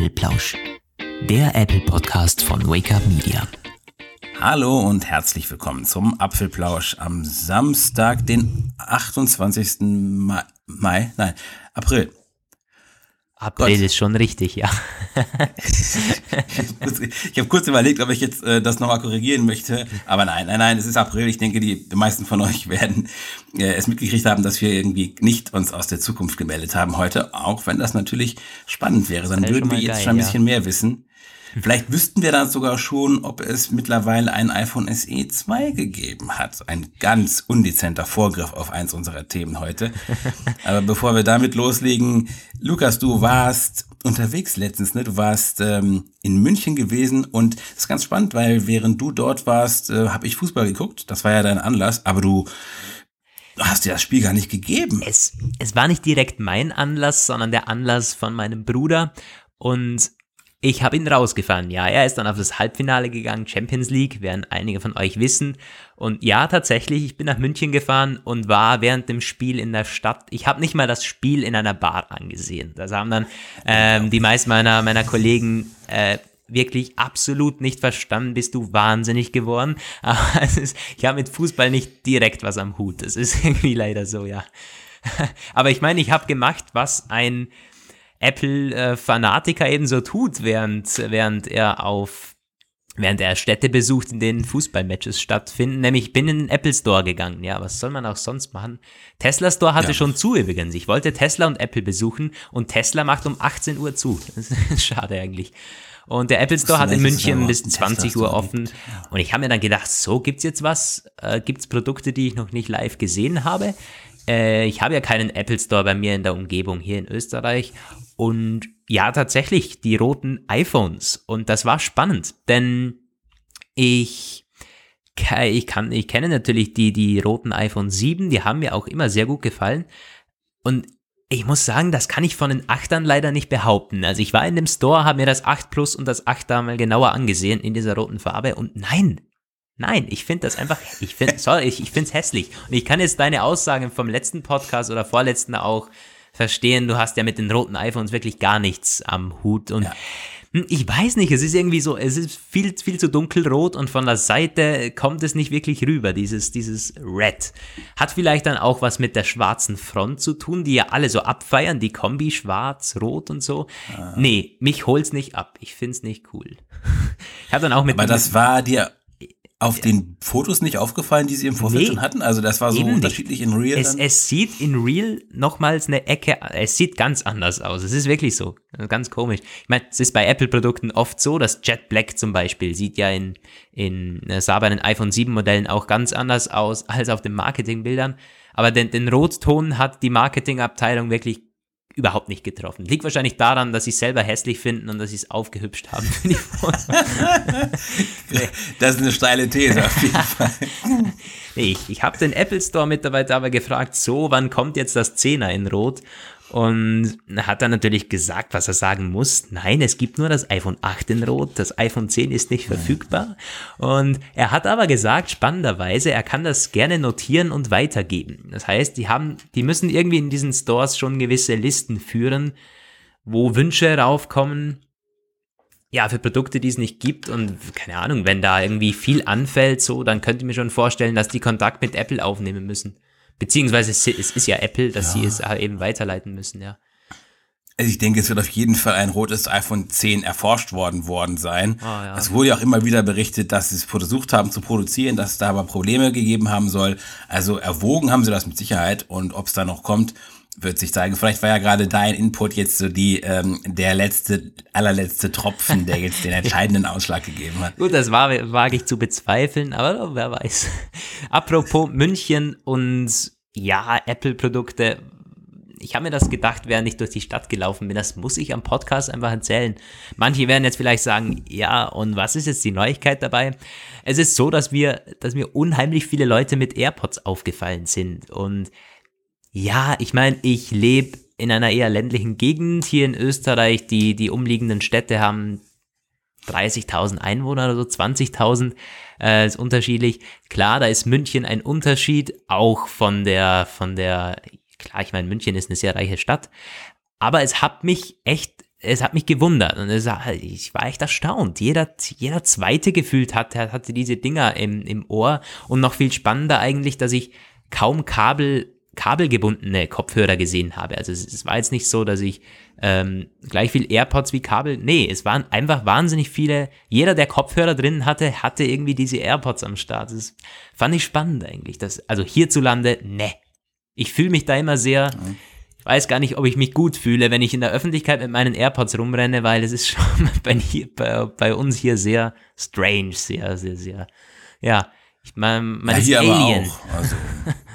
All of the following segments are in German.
Apfelplausch, der Apple Podcast von Wake Up Media. Hallo und herzlich willkommen zum Apfelplausch am Samstag, den 28. Mai, Mai nein, April. April Gott. ist schon richtig, ja. ich habe kurz überlegt, ob ich jetzt äh, das nochmal korrigieren möchte, aber nein, nein, nein, es ist April. Ich denke, die, die meisten von euch werden äh, es mitgekriegt haben, dass wir irgendwie nicht uns aus der Zukunft gemeldet haben heute, auch wenn das natürlich spannend wäre. Dann würden wir jetzt geil, schon ein bisschen ja. mehr wissen. Vielleicht wüssten wir dann sogar schon, ob es mittlerweile ein iPhone SE 2 gegeben hat. Ein ganz undezenter Vorgriff auf eins unserer Themen heute. Aber bevor wir damit loslegen, Lukas, du warst unterwegs letztens, ne? Du warst ähm, in München gewesen und das ist ganz spannend, weil während du dort warst, äh, habe ich Fußball geguckt. Das war ja dein Anlass, aber du hast dir das Spiel gar nicht gegeben. Es, es war nicht direkt mein Anlass, sondern der Anlass von meinem Bruder. Und ich habe ihn rausgefahren. Ja, er ist dann auf das Halbfinale gegangen, Champions League, werden einige von euch wissen. Und ja, tatsächlich, ich bin nach München gefahren und war während dem Spiel in der Stadt. Ich habe nicht mal das Spiel in einer Bar angesehen. Das haben dann ähm, die meisten meiner, meiner Kollegen äh, wirklich absolut nicht verstanden. Bist du wahnsinnig geworden? Aber es ist, ich habe mit Fußball nicht direkt was am Hut. Das ist irgendwie leider so, ja. Aber ich meine, ich habe gemacht, was ein Apple-Fanatiker eben so tut, während, während er auf während er Städte besucht, in denen Fußballmatches stattfinden. Nämlich ich bin in den Apple Store gegangen. Ja, was soll man auch sonst machen? Tesla Store hatte ja. schon zu übrigens. Ich wollte Tesla und Apple besuchen und Tesla macht um 18 Uhr zu. Schade eigentlich. Und der Apple Store hat in München bis 20 Uhr offen. Und ich habe mir dann gedacht, so gibt's jetzt was? Äh, gibt's Produkte, die ich noch nicht live gesehen habe? Äh, ich habe ja keinen Apple Store bei mir in der Umgebung hier in Österreich. Und ja, tatsächlich, die roten iPhones. Und das war spannend, denn ich, ich, kann, ich kenne natürlich die, die roten iPhone 7, die haben mir auch immer sehr gut gefallen. Und ich muss sagen, das kann ich von den 8ern leider nicht behaupten. Also ich war in dem Store, habe mir das 8 Plus und das 8 mal genauer angesehen in dieser roten Farbe und nein, Nein, ich finde das einfach, ich finde, sorry, ich, ich finde es hässlich. Und ich kann jetzt deine Aussagen vom letzten Podcast oder vorletzten auch verstehen. Du hast ja mit den roten iPhones wirklich gar nichts am Hut. Und ja. Hm, ich weiß nicht, es ist irgendwie so, es ist viel, viel zu dunkelrot und von der Seite kommt es nicht wirklich rüber, dieses, dieses Red. Hat vielleicht dann auch was mit der schwarzen Front zu tun, die ja alle so abfeiern, die Kombi schwarz, rot und so. Ah. Nee, mich holt's nicht ab. Ich find's nicht cool. Ich habe dann auch mit. Aber das war dir auf den Fotos nicht aufgefallen, die sie im Vorfeld nee, schon hatten? Also das war so unterschiedlich in Real. Es, es, sieht in Real nochmals eine Ecke, es sieht ganz anders aus. Es ist wirklich so. Ganz komisch. Ich meine, es ist bei Apple-Produkten oft so, dass Jet Black zum Beispiel sieht ja in, in sah bei den iPhone 7 Modellen auch ganz anders aus als auf den Marketingbildern. Aber den, den Rotton hat die Marketingabteilung wirklich überhaupt nicht getroffen. Liegt wahrscheinlich daran, dass sie es selber hässlich finden und dass sie es aufgehübscht haben für die Das ist eine steile These auf jeden Fall. ich ich habe den Apple Store Mitarbeiter aber gefragt, so, wann kommt jetzt das 10er in Rot? Und hat dann natürlich gesagt, was er sagen muss. Nein, es gibt nur das iPhone 8 in Rot, das iPhone 10 ist nicht verfügbar. Und er hat aber gesagt, spannenderweise, er kann das gerne notieren und weitergeben. Das heißt, die haben, die müssen irgendwie in diesen Stores schon gewisse Listen führen, wo Wünsche raufkommen. Ja, für Produkte, die es nicht gibt und keine Ahnung, wenn da irgendwie viel anfällt, so, dann könnte ich mir schon vorstellen, dass die Kontakt mit Apple aufnehmen müssen. Beziehungsweise es ist ja Apple, dass ja. sie es eben weiterleiten müssen, ja. Also ich denke, es wird auf jeden Fall ein rotes iPhone 10 erforscht worden worden sein. Oh, ja. Es wurde ja auch immer wieder berichtet, dass sie es versucht haben zu produzieren, dass es da aber Probleme gegeben haben soll. Also erwogen haben sie das mit Sicherheit und ob es da noch kommt, wird sich zeigen. Vielleicht war ja gerade dein Input jetzt so die ähm, der letzte, allerletzte Tropfen, der jetzt den entscheidenden Ausschlag gegeben hat. Gut, das war, wage ich zu bezweifeln, aber wer weiß. Apropos München und ja, Apple-Produkte. Ich habe mir das gedacht, während ich durch die Stadt gelaufen bin. Das muss ich am Podcast einfach erzählen. Manche werden jetzt vielleicht sagen, ja, und was ist jetzt die Neuigkeit dabei? Es ist so, dass wir, dass mir unheimlich viele Leute mit AirPods aufgefallen sind und ja, ich meine, ich lebe in einer eher ländlichen Gegend hier in Österreich. Die, die umliegenden Städte haben 30.000 Einwohner oder so, 20.000 äh, ist unterschiedlich. Klar, da ist München ein Unterschied, auch von der, von der, klar, ich meine, München ist eine sehr reiche Stadt, aber es hat mich echt es hat mich gewundert und es, ich war echt erstaunt. Jeder, jeder zweite gefühlt hat, hatte diese Dinger im, im Ohr und noch viel spannender eigentlich, dass ich kaum Kabel, kabelgebundene Kopfhörer gesehen habe. Also es, es war jetzt nicht so, dass ich ähm, gleich viel AirPods wie Kabel. Nee, es waren einfach wahnsinnig viele. Jeder, der Kopfhörer drin hatte, hatte irgendwie diese AirPods am Start. Das fand ich spannend eigentlich. Das, also hierzulande, ne. Ich fühle mich da immer sehr. Mhm ich weiß gar nicht, ob ich mich gut fühle, wenn ich in der Öffentlichkeit mit meinen AirPods rumrenne, weil es ist schon bei, hier, bei, bei uns hier sehr strange, sehr, sehr, sehr. Ja, ich meine, man ja, ist Alien. Also,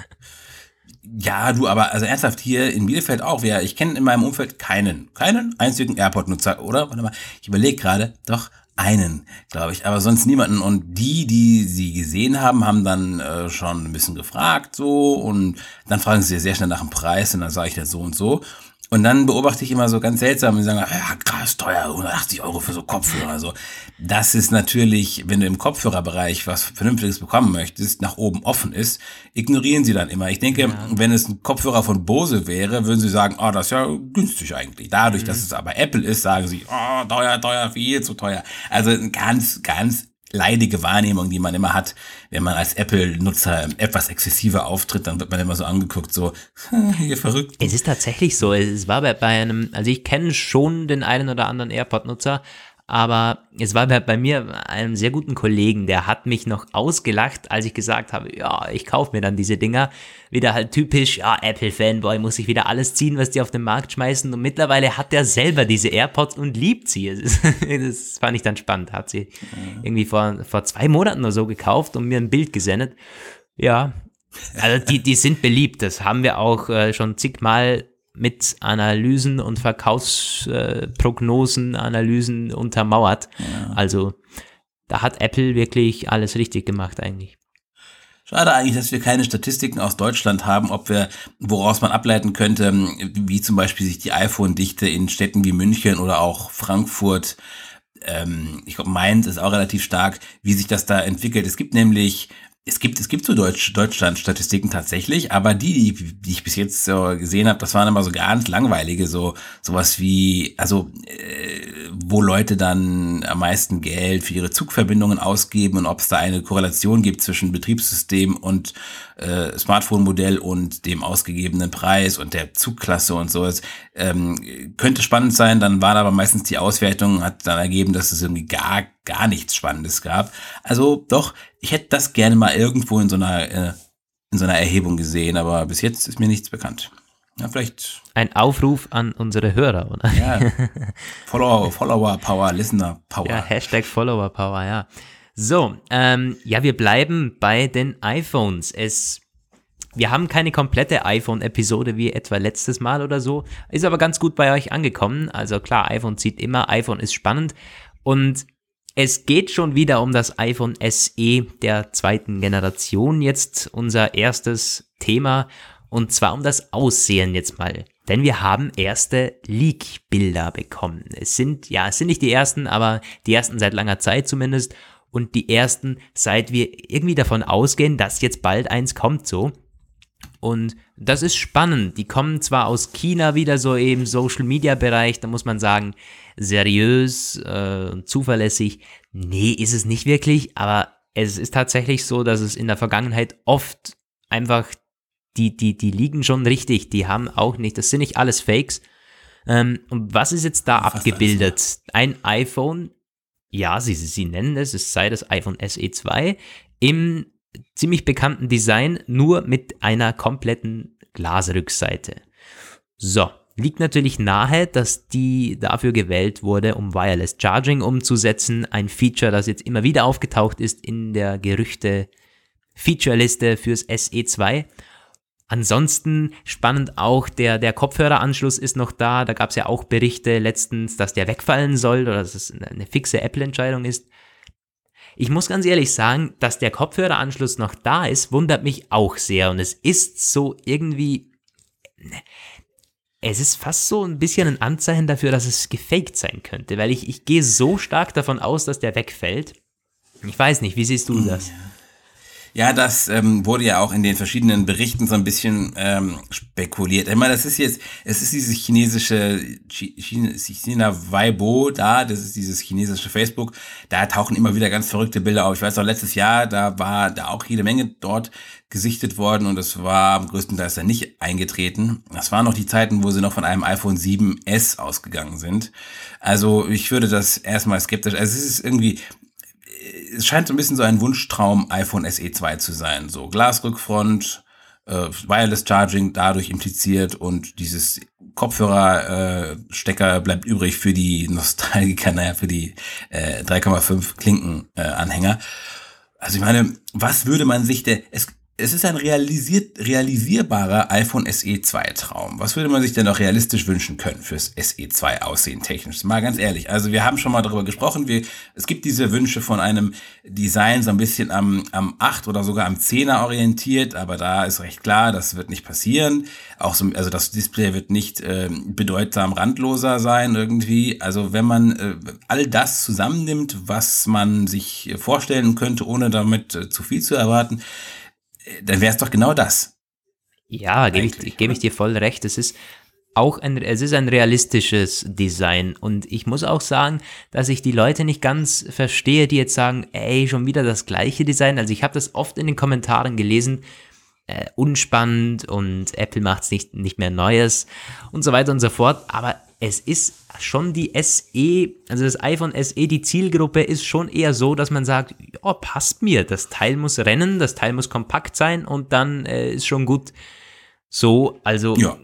ja, du, aber also ernsthaft hier in Bielefeld auch. Wer, ich kenne in meinem Umfeld keinen, keinen einzigen AirPod-Nutzer, oder? Warte mal, ich überlege gerade, doch, einen, glaube ich, aber sonst niemanden. Und die, die sie gesehen haben, haben dann äh, schon ein bisschen gefragt so und dann fragen sie sehr schnell nach dem Preis und dann sage ich ja so und so. Und dann beobachte ich immer so ganz seltsam und sagen, ja, krass teuer, 180 Euro für so Kopfhörer. Also das ist natürlich, wenn du im Kopfhörerbereich was Vernünftiges bekommen möchtest, nach oben offen ist, ignorieren sie dann immer. Ich denke, ja. wenn es ein Kopfhörer von Bose wäre, würden sie sagen, oh, das ist ja günstig eigentlich. Dadurch, mhm. dass es aber Apple ist, sagen sie, oh, teuer, teuer, viel zu teuer. Also ganz, ganz leidige Wahrnehmung, die man immer hat, wenn man als Apple-Nutzer etwas exzessiver auftritt, dann wird man immer so angeguckt, so, hier verrückt. Es ist tatsächlich so. Es war bei, bei einem, also ich kenne schon den einen oder anderen AirPod-Nutzer, aber es war bei, mir einem sehr guten Kollegen, der hat mich noch ausgelacht, als ich gesagt habe, ja, ich kaufe mir dann diese Dinger. Wieder halt typisch, ja, Apple-Fanboy, muss ich wieder alles ziehen, was die auf den Markt schmeißen. Und mittlerweile hat er selber diese AirPods und liebt sie. Das, fand ich dann spannend. Hat sie irgendwie vor, vor zwei Monaten oder so gekauft und mir ein Bild gesendet. Ja, also die, die sind beliebt. Das haben wir auch äh, schon zigmal mit Analysen und Verkaufsprognosen, äh, Analysen untermauert. Ja. Also da hat Apple wirklich alles richtig gemacht eigentlich. Schade eigentlich, dass wir keine Statistiken aus Deutschland haben, ob wir, woraus man ableiten könnte, wie zum Beispiel sich die iPhone-Dichte in Städten wie München oder auch Frankfurt, ähm, ich glaube Mainz ist auch relativ stark, wie sich das da entwickelt. Es gibt nämlich es gibt, es gibt so Deutsch, Deutschland-Statistiken tatsächlich, aber die, die, ich bis jetzt so gesehen habe, das waren immer so ganz langweilige, so sowas wie, also äh, wo Leute dann am meisten Geld für ihre Zugverbindungen ausgeben und ob es da eine Korrelation gibt zwischen Betriebssystem und äh, Smartphone-Modell und dem ausgegebenen Preis und der Zugklasse und so. Es, ähm, könnte spannend sein, dann war aber meistens die Auswertung, hat dann ergeben, dass es irgendwie gar, gar nichts Spannendes gab. Also doch, ich hätte das gerne mal irgendwo in so einer, äh, in so einer Erhebung gesehen, aber bis jetzt ist mir nichts bekannt. Ja, vielleicht. Ein Aufruf an unsere Hörer, oder? Ja. Follower, Follower Power, Listener Power. Ja, Hashtag Follower Power, ja. So, ähm, ja, wir bleiben bei den iPhones. Es, wir haben keine komplette iPhone-Episode wie etwa letztes Mal oder so, ist aber ganz gut bei euch angekommen. Also klar, iPhone zieht immer, iPhone ist spannend und es geht schon wieder um das iPhone SE der zweiten Generation. Jetzt unser erstes Thema und zwar um das Aussehen jetzt mal. Denn wir haben erste Leak-Bilder bekommen. Es sind, ja, es sind nicht die ersten, aber die ersten seit langer Zeit zumindest und die ersten, seit wir irgendwie davon ausgehen, dass jetzt bald eins kommt so. Und das ist spannend. Die kommen zwar aus China wieder so im Social Media Bereich, da muss man sagen, seriös äh, und zuverlässig. Nee, ist es nicht wirklich, aber es ist tatsächlich so, dass es in der Vergangenheit oft einfach die, die, die liegen schon richtig. Die haben auch nicht, das sind nicht alles Fakes. Ähm, und was ist jetzt da Fast abgebildet? Ein iPhone ja, sie, sie nennen es, es sei das iPhone SE 2 im ziemlich bekannten Design, nur mit einer kompletten Glasrückseite. So, liegt natürlich nahe, dass die dafür gewählt wurde, um Wireless Charging umzusetzen. Ein Feature, das jetzt immer wieder aufgetaucht ist in der Gerüchte Featureliste fürs SE2. Ansonsten spannend auch, der, der Kopfhöreranschluss ist noch da. Da gab es ja auch Berichte letztens, dass der wegfallen soll oder dass es eine fixe Apple-Entscheidung ist. Ich muss ganz ehrlich sagen, dass der Kopfhöreranschluss noch da ist, wundert mich auch sehr. Und es ist so irgendwie. Es ist fast so ein bisschen ein Anzeichen dafür, dass es gefaked sein könnte, weil ich, ich gehe so stark davon aus, dass der wegfällt. Ich weiß nicht, wie siehst du das? Ja. Ja, das ähm, wurde ja auch in den verschiedenen Berichten so ein bisschen ähm, spekuliert. Ich meine, das ist jetzt, es ist dieses chinesische China Weibo da, das ist dieses chinesische Facebook. Da tauchen immer wieder ganz verrückte Bilder auf. Ich weiß auch, letztes Jahr, da war da auch jede Menge dort gesichtet worden und es war am größten Teil dann nicht eingetreten. Das waren noch die Zeiten, wo sie noch von einem iPhone 7S ausgegangen sind. Also ich würde das erstmal skeptisch, also es ist irgendwie, es scheint so ein bisschen so ein Wunschtraum iPhone SE 2 zu sein. So Glasrückfront, äh, Wireless Charging dadurch impliziert und dieses Kopfhörerstecker äh, bleibt übrig für die Nostalgiker, naja, für die äh, 3,5 Klinkenanhänger. Äh, also ich meine, was würde man sich denn, es, es ist ein realisiert, realisierbarer iPhone SE 2 Traum. Was würde man sich denn noch realistisch wünschen können fürs SE 2 Aussehen technisch? Mal ganz ehrlich. Also wir haben schon mal darüber gesprochen. Wir, es gibt diese Wünsche von einem Design so ein bisschen am, am 8 oder sogar am 10er orientiert, aber da ist recht klar, das wird nicht passieren. Auch so, also das Display wird nicht äh, bedeutsam randloser sein irgendwie. Also wenn man äh, all das zusammennimmt, was man sich vorstellen könnte, ohne damit äh, zu viel zu erwarten, dann wäre es doch genau das. Ja, gebe ich, geb ich dir voll recht. Es ist auch ein, es ist ein realistisches Design. Und ich muss auch sagen, dass ich die Leute nicht ganz verstehe, die jetzt sagen, ey, schon wieder das gleiche Design. Also ich habe das oft in den Kommentaren gelesen, äh, unspannend und Apple macht es nicht, nicht mehr Neues und so weiter und so fort. Aber es ist schon die SE, also das iPhone SE, die Zielgruppe ist schon eher so, dass man sagt, ja, passt mir, das Teil muss rennen, das Teil muss kompakt sein und dann äh, ist schon gut. So, also ja.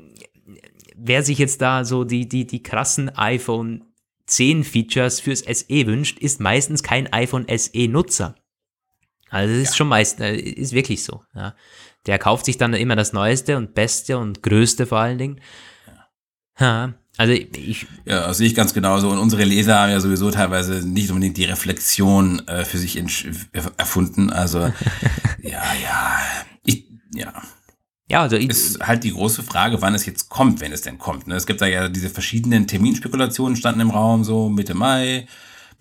wer sich jetzt da so die, die, die krassen iPhone 10 Features fürs SE wünscht, ist meistens kein iPhone SE Nutzer. Also das ist ja. schon meist, äh, ist wirklich so. Ja. Der kauft sich dann immer das Neueste und Beste und Größte vor allen Dingen. Ja. Also ich. Ja, das sehe ich ganz genauso. Und unsere Leser haben ja sowieso teilweise nicht unbedingt die Reflexion äh, für sich erfunden. Also ja, ja. Ich, ja. Ja, also ich, ist halt die große Frage, wann es jetzt kommt, wenn es denn kommt. Ne? Es gibt da ja diese verschiedenen Terminspekulationen standen im Raum, so Mitte Mai,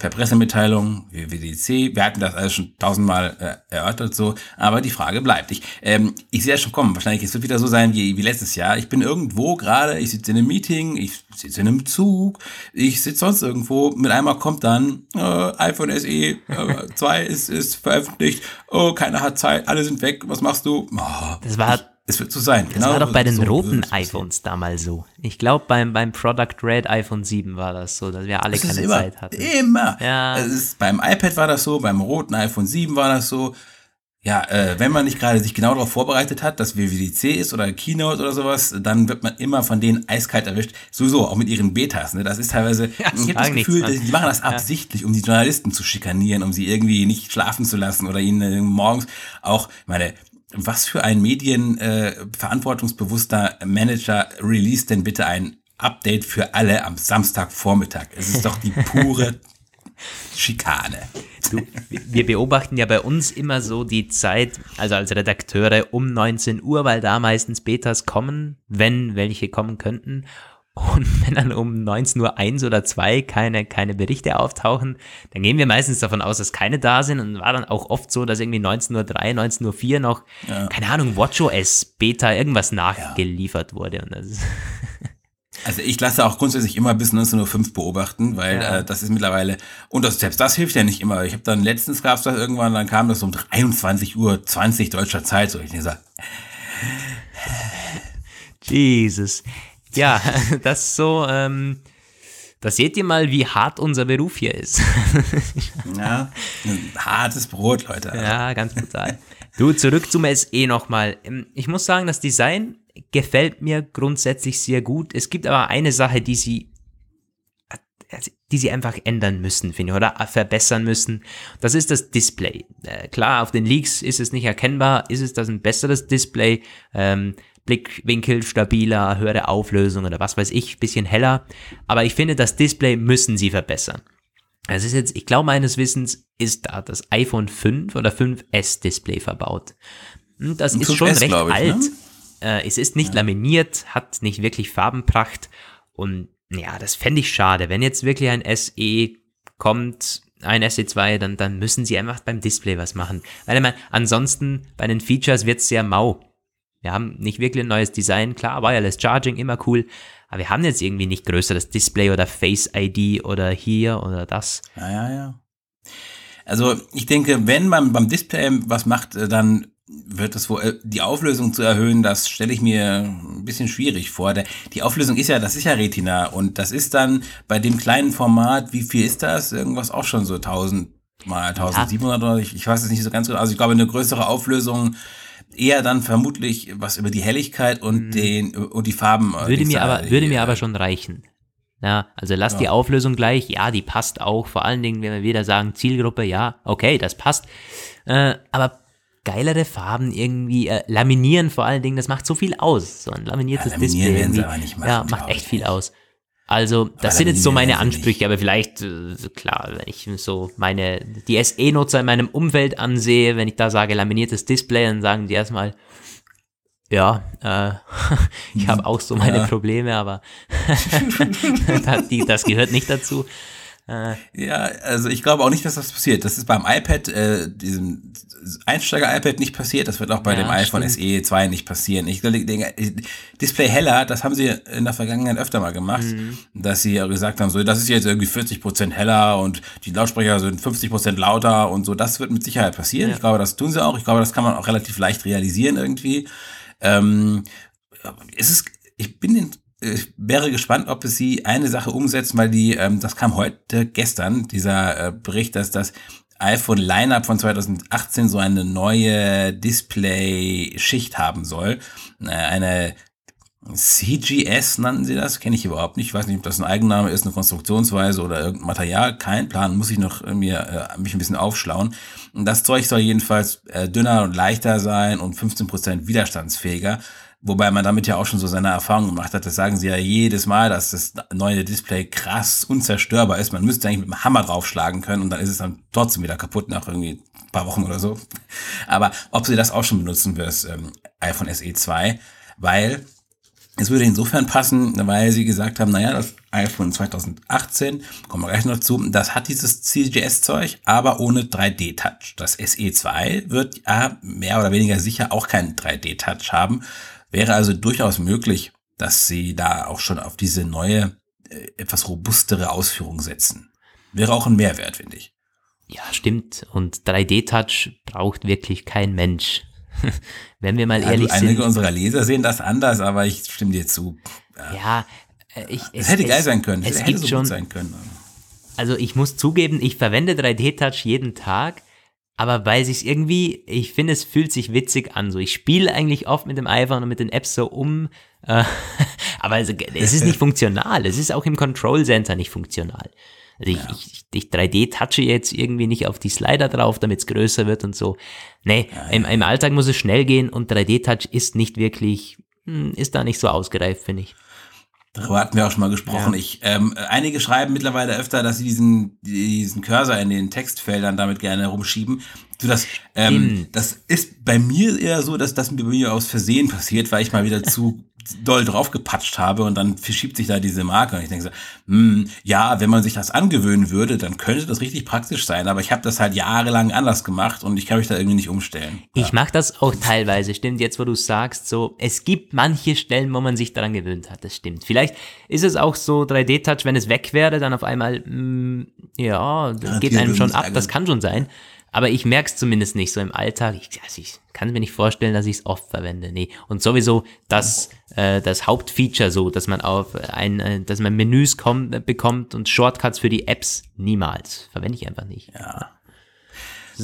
per Pressemitteilung, WWDC. Wir hatten das alles schon tausendmal äh, erörtert so, aber die Frage bleibt. Ich, ähm, ich sehe ja schon kommen. Wahrscheinlich es wird wieder so sein wie, wie letztes Jahr. Ich bin irgendwo gerade, ich sitze in einem Meeting, ich sitze in einem Zug, ich sitze sonst irgendwo. Mit einmal kommt dann äh, iPhone SE äh, 2 ist, ist veröffentlicht. Oh, keiner hat Zeit, alle sind weg. Was machst du? Oh, das war es wird so sein. Das genau, war doch bei den so roten iPhones damals so. Ich glaube, beim, beim Product Red iPhone 7 war das so, dass wir alle das keine immer, Zeit hatten. Immer. Ja. Ist, beim iPad war das so, beim roten iPhone 7 war das so. Ja, äh, wenn man nicht gerade sich genau darauf vorbereitet hat, dass WWDC ist oder Keynote oder sowas, dann wird man immer von denen eiskalt erwischt. Sowieso, auch mit ihren Betas. Ne? Das ist teilweise, ja, ich habe das Gefühl, nichts, die machen das absichtlich, um die Journalisten zu schikanieren, um sie irgendwie nicht schlafen zu lassen oder ihnen äh, morgens auch, meine, was für ein medienverantwortungsbewusster äh, Manager release denn bitte ein Update für alle am Samstagvormittag? Es ist doch die pure Schikane. Du, wir beobachten ja bei uns immer so die Zeit, also als Redakteure um 19 Uhr, weil da meistens Betas kommen, wenn welche kommen könnten. Und wenn dann um 19.01 Uhr oder 2 keine, keine Berichte auftauchen, dann gehen wir meistens davon aus, dass keine da sind. Und war dann auch oft so, dass irgendwie 19.03 Uhr, 19.04 Uhr noch, ja. keine Ahnung, WatchOS, Beta, irgendwas nachgeliefert ja. wurde. also ich lasse auch grundsätzlich immer bis 19.05 Uhr beobachten, weil ja. äh, das ist mittlerweile, und das, selbst das hilft ja nicht immer. Ich habe dann letztens gab es das irgendwann, dann kam das um 23 Uhr 20 deutscher Zeit, so ich gesagt. Jesus. Ja, das so, ähm, da seht ihr mal, wie hart unser Beruf hier ist. ja, hartes Brot, Leute. Ja, ganz brutal. Du, zurück zum SE nochmal. Ähm, ich muss sagen, das Design gefällt mir grundsätzlich sehr gut. Es gibt aber eine Sache, die sie, die sie einfach ändern müssen, finde ich, oder verbessern müssen. Das ist das Display. Äh, klar, auf den Leaks ist es nicht erkennbar. Ist es das ein besseres Display? Ähm, Blickwinkel stabiler, höhere Auflösung oder was weiß ich, bisschen heller. Aber ich finde, das Display müssen sie verbessern. Es ist jetzt, ich glaube meines Wissens ist da das iPhone 5 oder 5S Display verbaut. Und das ist schon recht ich, alt. Ne? Äh, es ist nicht ja. laminiert, hat nicht wirklich Farbenpracht und ja, das fände ich schade. Wenn jetzt wirklich ein SE kommt, ein SE2, dann, dann müssen sie einfach beim Display was machen. Weil ich meine, ansonsten bei den Features wird es sehr mau. Wir haben nicht wirklich ein neues Design, klar, Wireless Charging immer cool, aber wir haben jetzt irgendwie nicht größeres Display oder Face ID oder hier oder das. Ja, ja, ja. Also ich denke, wenn man beim Display was macht, äh, dann wird es wohl, äh, die Auflösung zu erhöhen, das stelle ich mir ein bisschen schwierig vor. Die Auflösung ist ja, das ist ja Retina und das ist dann bei dem kleinen Format, wie viel ist das? Irgendwas auch schon so 1000 mal 1700 ja. oder ich, ich weiß es nicht so ganz genau. Also ich glaube, eine größere Auflösung eher dann vermutlich was über die Helligkeit und mhm. den und die Farben. Äh, würde mir aber würde mir aber schon reichen. Ja, also lass ja. die Auflösung gleich. Ja, die passt auch. Vor allen Dingen, wenn wir wieder sagen Zielgruppe, ja, okay, das passt. Äh, aber geilere Farben irgendwie äh, laminieren vor allen Dingen, das macht so viel aus. So ein laminiertes ja, Display irgendwie. Machen, ja, macht echt viel aus. Also, das sind jetzt so meine Ansprüche, aber vielleicht, äh, klar, wenn ich so meine, die SE-Nutzer in meinem Umfeld ansehe, wenn ich da sage laminiertes Display, dann sagen die erstmal, ja, äh, ich habe auch so meine ja. Probleme, aber das gehört nicht dazu. Äh, ja, also ich glaube auch nicht, dass das passiert. Das ist beim iPad, äh, diesem Einsteiger-iPad nicht passiert. Das wird auch bei ja, dem iPhone SE 2 nicht passieren. Ich denke, Display heller, das haben sie in der Vergangenheit öfter mal gemacht, mhm. dass sie gesagt haben, so, das ist jetzt irgendwie 40 Prozent heller und die Lautsprecher sind 50 Prozent lauter und so. Das wird mit Sicherheit passieren. Ja. Ich glaube, das tun sie auch. Ich glaube, das kann man auch relativ leicht realisieren irgendwie. Ähm, es ist, ich bin in, ich wäre gespannt, ob es sie eine Sache umsetzt, weil die, ähm, das kam heute, gestern, dieser äh, Bericht, dass das iPhone Lineup von 2018 so eine neue Display-Schicht haben soll. Äh, eine CGS nannten sie das, kenne ich überhaupt nicht. Ich weiß nicht, ob das ein Eigenname ist, eine Konstruktionsweise oder irgendein Material. Kein Plan, muss ich noch mir äh, mich ein bisschen aufschlauen. Das Zeug soll jedenfalls äh, dünner und leichter sein und 15% widerstandsfähiger. Wobei man damit ja auch schon so seine Erfahrungen gemacht hat. Das sagen sie ja jedes Mal, dass das neue Display krass unzerstörbar ist. Man müsste eigentlich mit dem Hammer draufschlagen können und dann ist es dann trotzdem wieder kaputt nach irgendwie ein paar Wochen oder so. Aber ob sie das auch schon benutzen für das ähm, iPhone SE 2, weil es würde insofern passen, weil sie gesagt haben, naja, das iPhone 2018, kommen wir gleich noch zu, das hat dieses CGS-Zeug, aber ohne 3D-Touch. Das SE2 wird ja mehr oder weniger sicher auch keinen 3D-Touch haben, Wäre also durchaus möglich, dass sie da auch schon auf diese neue, äh, etwas robustere Ausführung setzen. Wäre auch ein Mehrwert, finde ich. Ja, stimmt. Und 3D-Touch braucht wirklich kein Mensch. Wenn wir mal ja, ehrlich einige sind. Einige unserer Leser sehen das anders, aber ich stimme dir zu. Ja, äh, ich, es, hätte geil sein können. Es, es hätte so schon, sein können. Also ich muss zugeben, ich verwende 3D-Touch jeden Tag aber weil sich irgendwie, ich finde, es fühlt sich witzig an. So, ich spiele eigentlich oft mit dem iPhone und mit den Apps so um, äh, aber also, es ist nicht funktional. Es ist auch im Control Center nicht funktional. Also ich, ja. ich, ich 3D-touche jetzt irgendwie nicht auf die Slider drauf, damit es größer wird und so. Nee, ja, ja. Im, im Alltag muss es schnell gehen und 3D-Touch ist nicht wirklich, hm, ist da nicht so ausgereift, finde ich. Darüber hatten wir auch schon mal gesprochen. Ja. Ich, ähm, einige schreiben mittlerweile öfter, dass sie diesen, diesen Cursor in den Textfeldern damit gerne rumschieben. Du, das, ähm, das ist bei mir eher so, dass das bei mir aus Versehen passiert, weil ich mal wieder zu doll draufgepatscht habe und dann verschiebt sich da diese Marke und ich denke so, hm, ja, wenn man sich das angewöhnen würde, dann könnte das richtig praktisch sein, aber ich habe das halt jahrelang anders gemacht und ich kann mich da irgendwie nicht umstellen. Ich ja. mache das auch teilweise, stimmt, jetzt wo du sagst, so, es gibt manche Stellen, wo man sich daran gewöhnt hat, das stimmt. Vielleicht ist es auch so 3D-Touch, wenn es weg wäre, dann auf einmal, mh, hm, ja, das ja, geht einem schon ab, das kann schon sein. Aber ich merke es zumindest nicht so im Alltag. Ich, also ich kann mir nicht vorstellen, dass ich es oft verwende. Nee. Und sowieso das, äh, das Hauptfeature so, dass man auf ein, äh, dass man Menüs kommt, bekommt und Shortcuts für die Apps niemals. Verwende ich einfach nicht. Ja.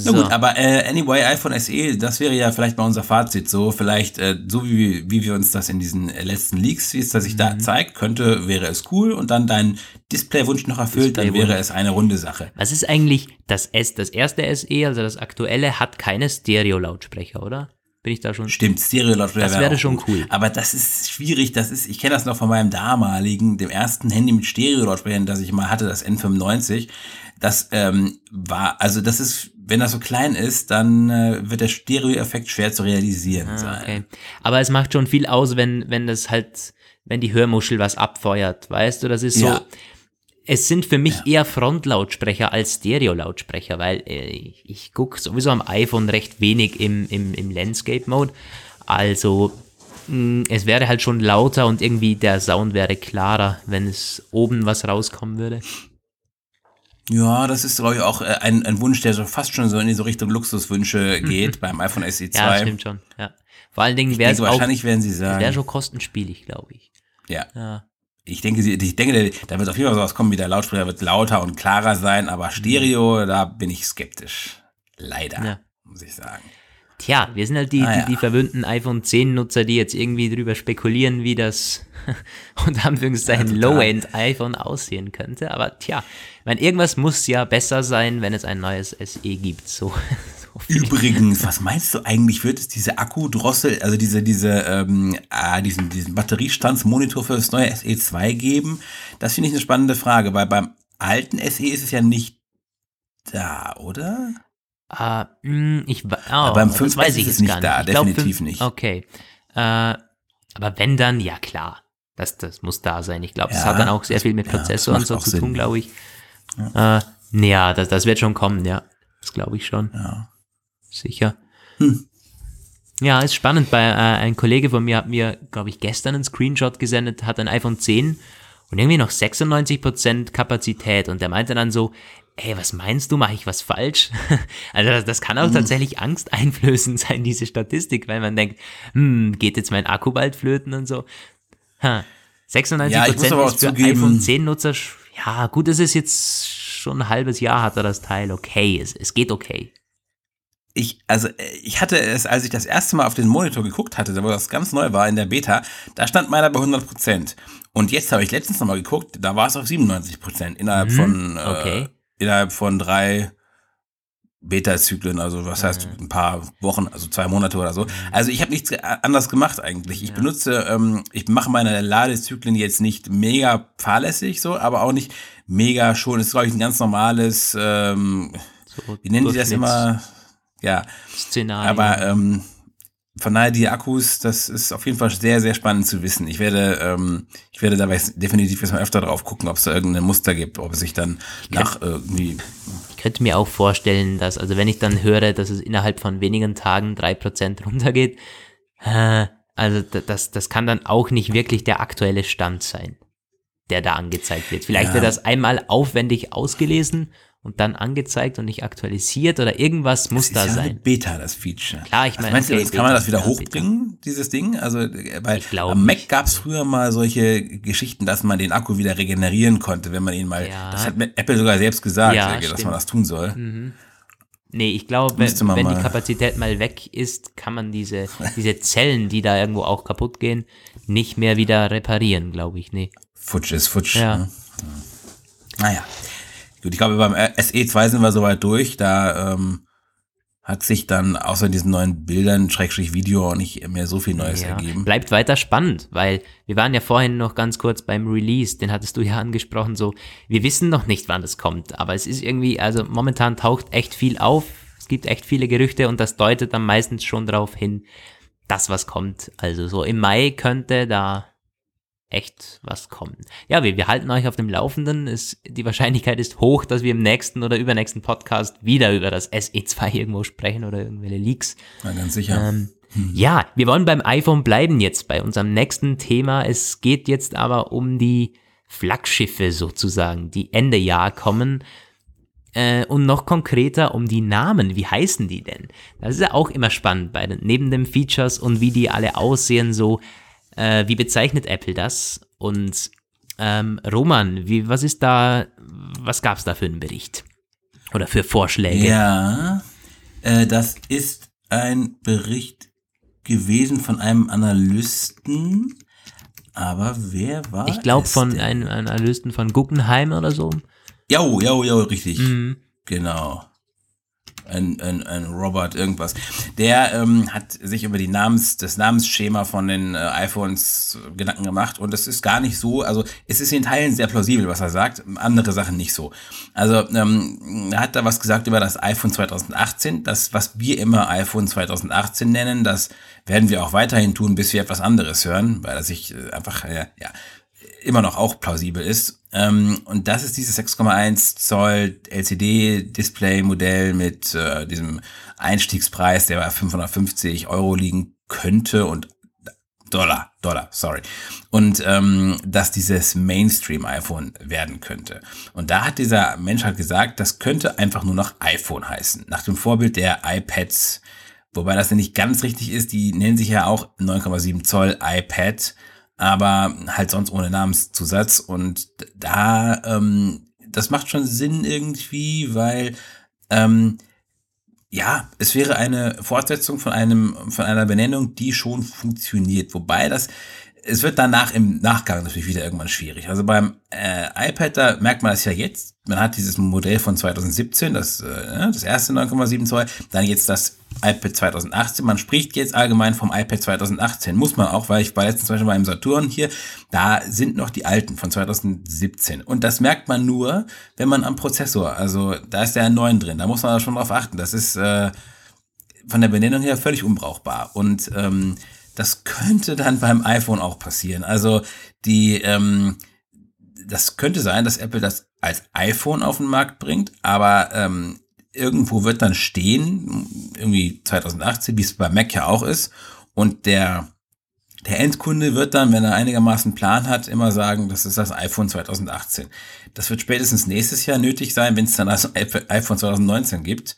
So. Na gut, aber äh, anyway, iPhone SE, das wäre ja vielleicht mal unser Fazit so. Vielleicht, äh, so wie, wie wir uns das in diesen äh, letzten Leaks, wie es da sich mhm. da zeigt, könnte, wäre es cool und dann dein Displaywunsch noch erfüllt, Display dann wäre es eine runde Sache. Was ist eigentlich das S, das erste SE, also das aktuelle, hat keine Stereo-Lautsprecher, oder? Bin ich da schon? Stimmt, Stereo-Lautsprecher. Das wäre schon cool. Aber das ist schwierig. Das ist, ich kenne das noch von meinem damaligen, dem ersten Handy mit Stereo-Lautsprechern, das ich mal hatte, das N95. Das ähm, war, also das ist wenn das so klein ist, dann äh, wird der Stereo-Effekt schwer zu realisieren ah, sein. Okay. Aber es macht schon viel aus, wenn, wenn das halt, wenn die Hörmuschel was abfeuert, weißt du, das ist so. Ja. es sind für mich ja. eher Frontlautsprecher als Stereo-Lautsprecher, weil äh, ich, ich gucke sowieso am iPhone recht wenig im, im, im Landscape-Mode. Also mh, es wäre halt schon lauter und irgendwie der Sound wäre klarer, wenn es oben was rauskommen würde. Ja, das ist, glaube ich, auch äh, ein, ein Wunsch, der so fast schon so in diese Richtung Luxuswünsche geht beim iPhone SE 2. Ja, stimmt schon. Ja. Vor allen Dingen wäre es wahrscheinlich werden sie sagen. Wäre schon kostenspielig, glaube ich. Ja. ja. Ich denke, ich denke, da wird auf jeden Fall sowas kommen wie der Lautsprecher wird lauter und klarer sein, aber Stereo, da bin ich skeptisch. Leider, ja. muss ich sagen. Tja, wir sind halt die, ah, die, ja. die verwöhnten iPhone 10 Nutzer, die jetzt irgendwie drüber spekulieren, wie das unter Anführungszeichen ja, Low-End iPhone aussehen könnte. Aber tja, ich meine, irgendwas muss ja besser sein, wenn es ein neues SE gibt. So, Übrigens, was meinst du eigentlich, wird es diese Akkudrossel, also diese, diese, ähm, äh, diesen, diesen Batteriestandsmonitor für das neue SE2 geben? Das finde ich eine spannende Frage, weil beim alten SE ist es ja nicht da, oder? Uh, ich, oh, aber beim 5 weiß ich ist es nicht da, nicht. definitiv glaub, nicht. Okay. Uh, aber wenn dann, ja klar. Das, das muss da sein. Ich glaube, ja, das hat dann auch sehr viel mit Prozessor ja, und so zu Sinn. tun, glaube ich. Ja, uh, ja das, das wird schon kommen, ja. Das glaube ich schon. Ja sicher. Hm. Ja, ist spannend. Bei, äh, ein Kollege von mir hat mir, glaube ich, gestern einen Screenshot gesendet, hat ein iPhone 10 und irgendwie noch 96% Kapazität und der meinte dann so, ey, was meinst du, mache ich was falsch? also das, das kann auch hm. tatsächlich angsteinflößend sein, diese Statistik, weil man denkt, hm, geht jetzt mein Akku bald flöten und so. Ha, 96% ja, ist für zugeben, iPhone 10 Nutzer, ja gut, es ist jetzt schon ein halbes Jahr hat er das Teil, okay, es, es geht okay ich, also ich hatte es, als ich das erste Mal auf den Monitor geguckt hatte, wo das ganz neu war in der Beta, da stand meiner bei 100 Prozent. Und jetzt habe ich letztens nochmal geguckt, da war es auf 97 Prozent innerhalb mhm, von okay. Innerhalb von drei Beta-Zyklen, also was heißt mhm. ein paar Wochen, also zwei Monate oder so. Mhm. Also ich habe nichts anders gemacht eigentlich. Ich ja. benutze, ähm, ich mache meine Ladezyklen jetzt nicht mega fahrlässig so, aber auch nicht mega schon. Ist glaube ich ein ganz normales, ähm, so, wie nennen die das immer? ja. Szenario. Aber ähm, von daher die Akkus, das ist auf jeden Fall sehr, sehr spannend zu wissen. Ich werde, ähm, ich werde dabei definitiv erstmal öfter drauf gucken, ob es da irgendein Muster gibt, ob es sich dann nach könnte, irgendwie. Ich könnte mir auch vorstellen, dass, also wenn ich dann höre, dass es innerhalb von wenigen Tagen drei Prozent runtergeht, äh, also das, das kann dann auch nicht wirklich der aktuelle Stand sein, der da angezeigt wird. Vielleicht ja. wird das einmal aufwendig ausgelesen und dann angezeigt und nicht aktualisiert oder irgendwas muss da ja sein. Beta, das Feature. Klar, ich meine. Meinst okay, du, jetzt kann man das wieder hochbringen, Beta. dieses Ding? Also, äh, weil am Mac gab es früher mal solche Geschichten, dass man den Akku wieder regenerieren konnte, wenn man ihn mal. Ja. Das hat Apple sogar selbst gesagt, dass stimmt. man das tun soll. Mhm. Nee, ich glaube, wenn, wenn die Kapazität mal weg ist, kann man diese, diese Zellen, die da irgendwo auch kaputt gehen, nicht mehr wieder reparieren, glaube ich. Nee. Futsch ist futsch. Ja. Ne? Naja. Gut, ich glaube, beim SE2 sind wir soweit durch. Da ähm, hat sich dann außer diesen neuen Bildern, Schrägstrich Video, auch nicht mehr so viel Neues ja. ergeben. Bleibt weiter spannend, weil wir waren ja vorhin noch ganz kurz beim Release, den hattest du ja angesprochen, so, wir wissen noch nicht, wann das kommt, aber es ist irgendwie, also momentan taucht echt viel auf, es gibt echt viele Gerüchte und das deutet dann meistens schon darauf hin, dass was kommt. Also so im Mai könnte da echt was kommen. Ja, wir, wir halten euch auf dem Laufenden. Es, die Wahrscheinlichkeit ist hoch, dass wir im nächsten oder übernächsten Podcast wieder über das SE2 irgendwo sprechen oder irgendwelche Leaks. Ja, ganz sicher. Ähm, hm. Ja, wir wollen beim iPhone bleiben jetzt bei unserem nächsten Thema. Es geht jetzt aber um die Flaggschiffe sozusagen, die Ende Jahr kommen. Äh, und noch konkreter um die Namen. Wie heißen die denn? Das ist ja auch immer spannend bei den, neben den Features und wie die alle aussehen, so äh, wie bezeichnet Apple das? Und ähm, Roman, wie, was ist da, was gab es da für einen Bericht? Oder für Vorschläge? Ja, äh, das ist ein Bericht gewesen von einem Analysten. Aber wer war Ich glaube von denn? einem Analysten von Guggenheim oder so. Ja, ja, ja, richtig. Mhm. Genau ein, ein, ein Robert irgendwas. Der ähm, hat sich über die Namens, das Namensschema von den äh, iPhones Gedanken gemacht und es ist gar nicht so, also es ist in Teilen sehr plausibel, was er sagt, andere Sachen nicht so. Also ähm, er hat da was gesagt über das iPhone 2018, das, was wir immer iPhone 2018 nennen, das werden wir auch weiterhin tun, bis wir etwas anderes hören, weil er sich äh, einfach, ja, ja immer noch auch plausibel ist. Ähm, und das ist dieses 6,1 Zoll LCD-Display-Modell mit äh, diesem Einstiegspreis, der bei 550 Euro liegen könnte und Dollar, Dollar, sorry. Und ähm, dass dieses Mainstream-iPhone werden könnte. Und da hat dieser Mensch halt gesagt, das könnte einfach nur noch iPhone heißen, nach dem Vorbild der iPads. Wobei das ja nicht ganz richtig ist, die nennen sich ja auch 9,7 Zoll iPad aber halt sonst ohne Namenszusatz. Und da, ähm, das macht schon Sinn irgendwie, weil ähm, ja, es wäre eine Fortsetzung von einem, von einer Benennung, die schon funktioniert. Wobei das es wird danach im Nachgang natürlich wieder irgendwann schwierig. Also beim äh, iPad, da merkt man das ja jetzt. Man hat dieses Modell von 2017, das, äh, das erste 9,7 Zoll, dann jetzt das iPad 2018. Man spricht jetzt allgemein vom iPad 2018. Muss man auch, weil ich war letztens zum Beispiel beim Saturn hier, da sind noch die alten von 2017. Und das merkt man nur, wenn man am Prozessor, also da ist der 9 drin, da muss man schon drauf achten. Das ist äh, von der Benennung her völlig unbrauchbar. Und ähm, das könnte dann beim iPhone auch passieren. Also die, ähm, das könnte sein, dass Apple das als iPhone auf den Markt bringt, aber ähm, irgendwo wird dann stehen, irgendwie 2018, wie es bei Mac ja auch ist, und der der Endkunde wird dann, wenn er einigermaßen Plan hat, immer sagen, das ist das iPhone 2018. Das wird spätestens nächstes Jahr nötig sein, wenn es dann das iPhone 2019 gibt.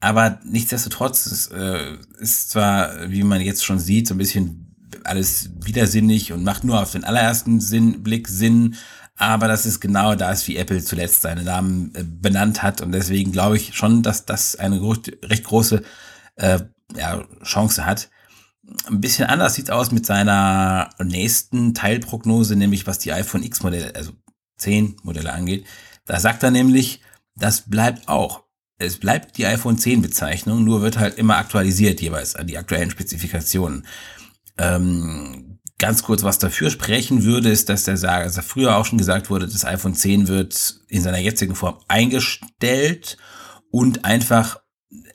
Aber nichtsdestotrotz ist, äh, ist zwar, wie man jetzt schon sieht, so ein bisschen alles widersinnig und macht nur auf den allerersten Sinn, Blick Sinn. Aber das ist genau das, wie Apple zuletzt seine Namen äh, benannt hat. Und deswegen glaube ich schon, dass das eine recht große äh, ja, Chance hat. Ein bisschen anders sieht's aus mit seiner nächsten Teilprognose, nämlich was die iPhone X Modelle, also 10 Modelle angeht. Da sagt er nämlich, das bleibt auch es bleibt die iPhone 10 Bezeichnung, nur wird halt immer aktualisiert jeweils an die aktuellen Spezifikationen. Ähm, ganz kurz, was dafür sprechen würde, ist, dass der Sager, also früher auch schon gesagt wurde, das iPhone 10 wird in seiner jetzigen Form eingestellt und einfach,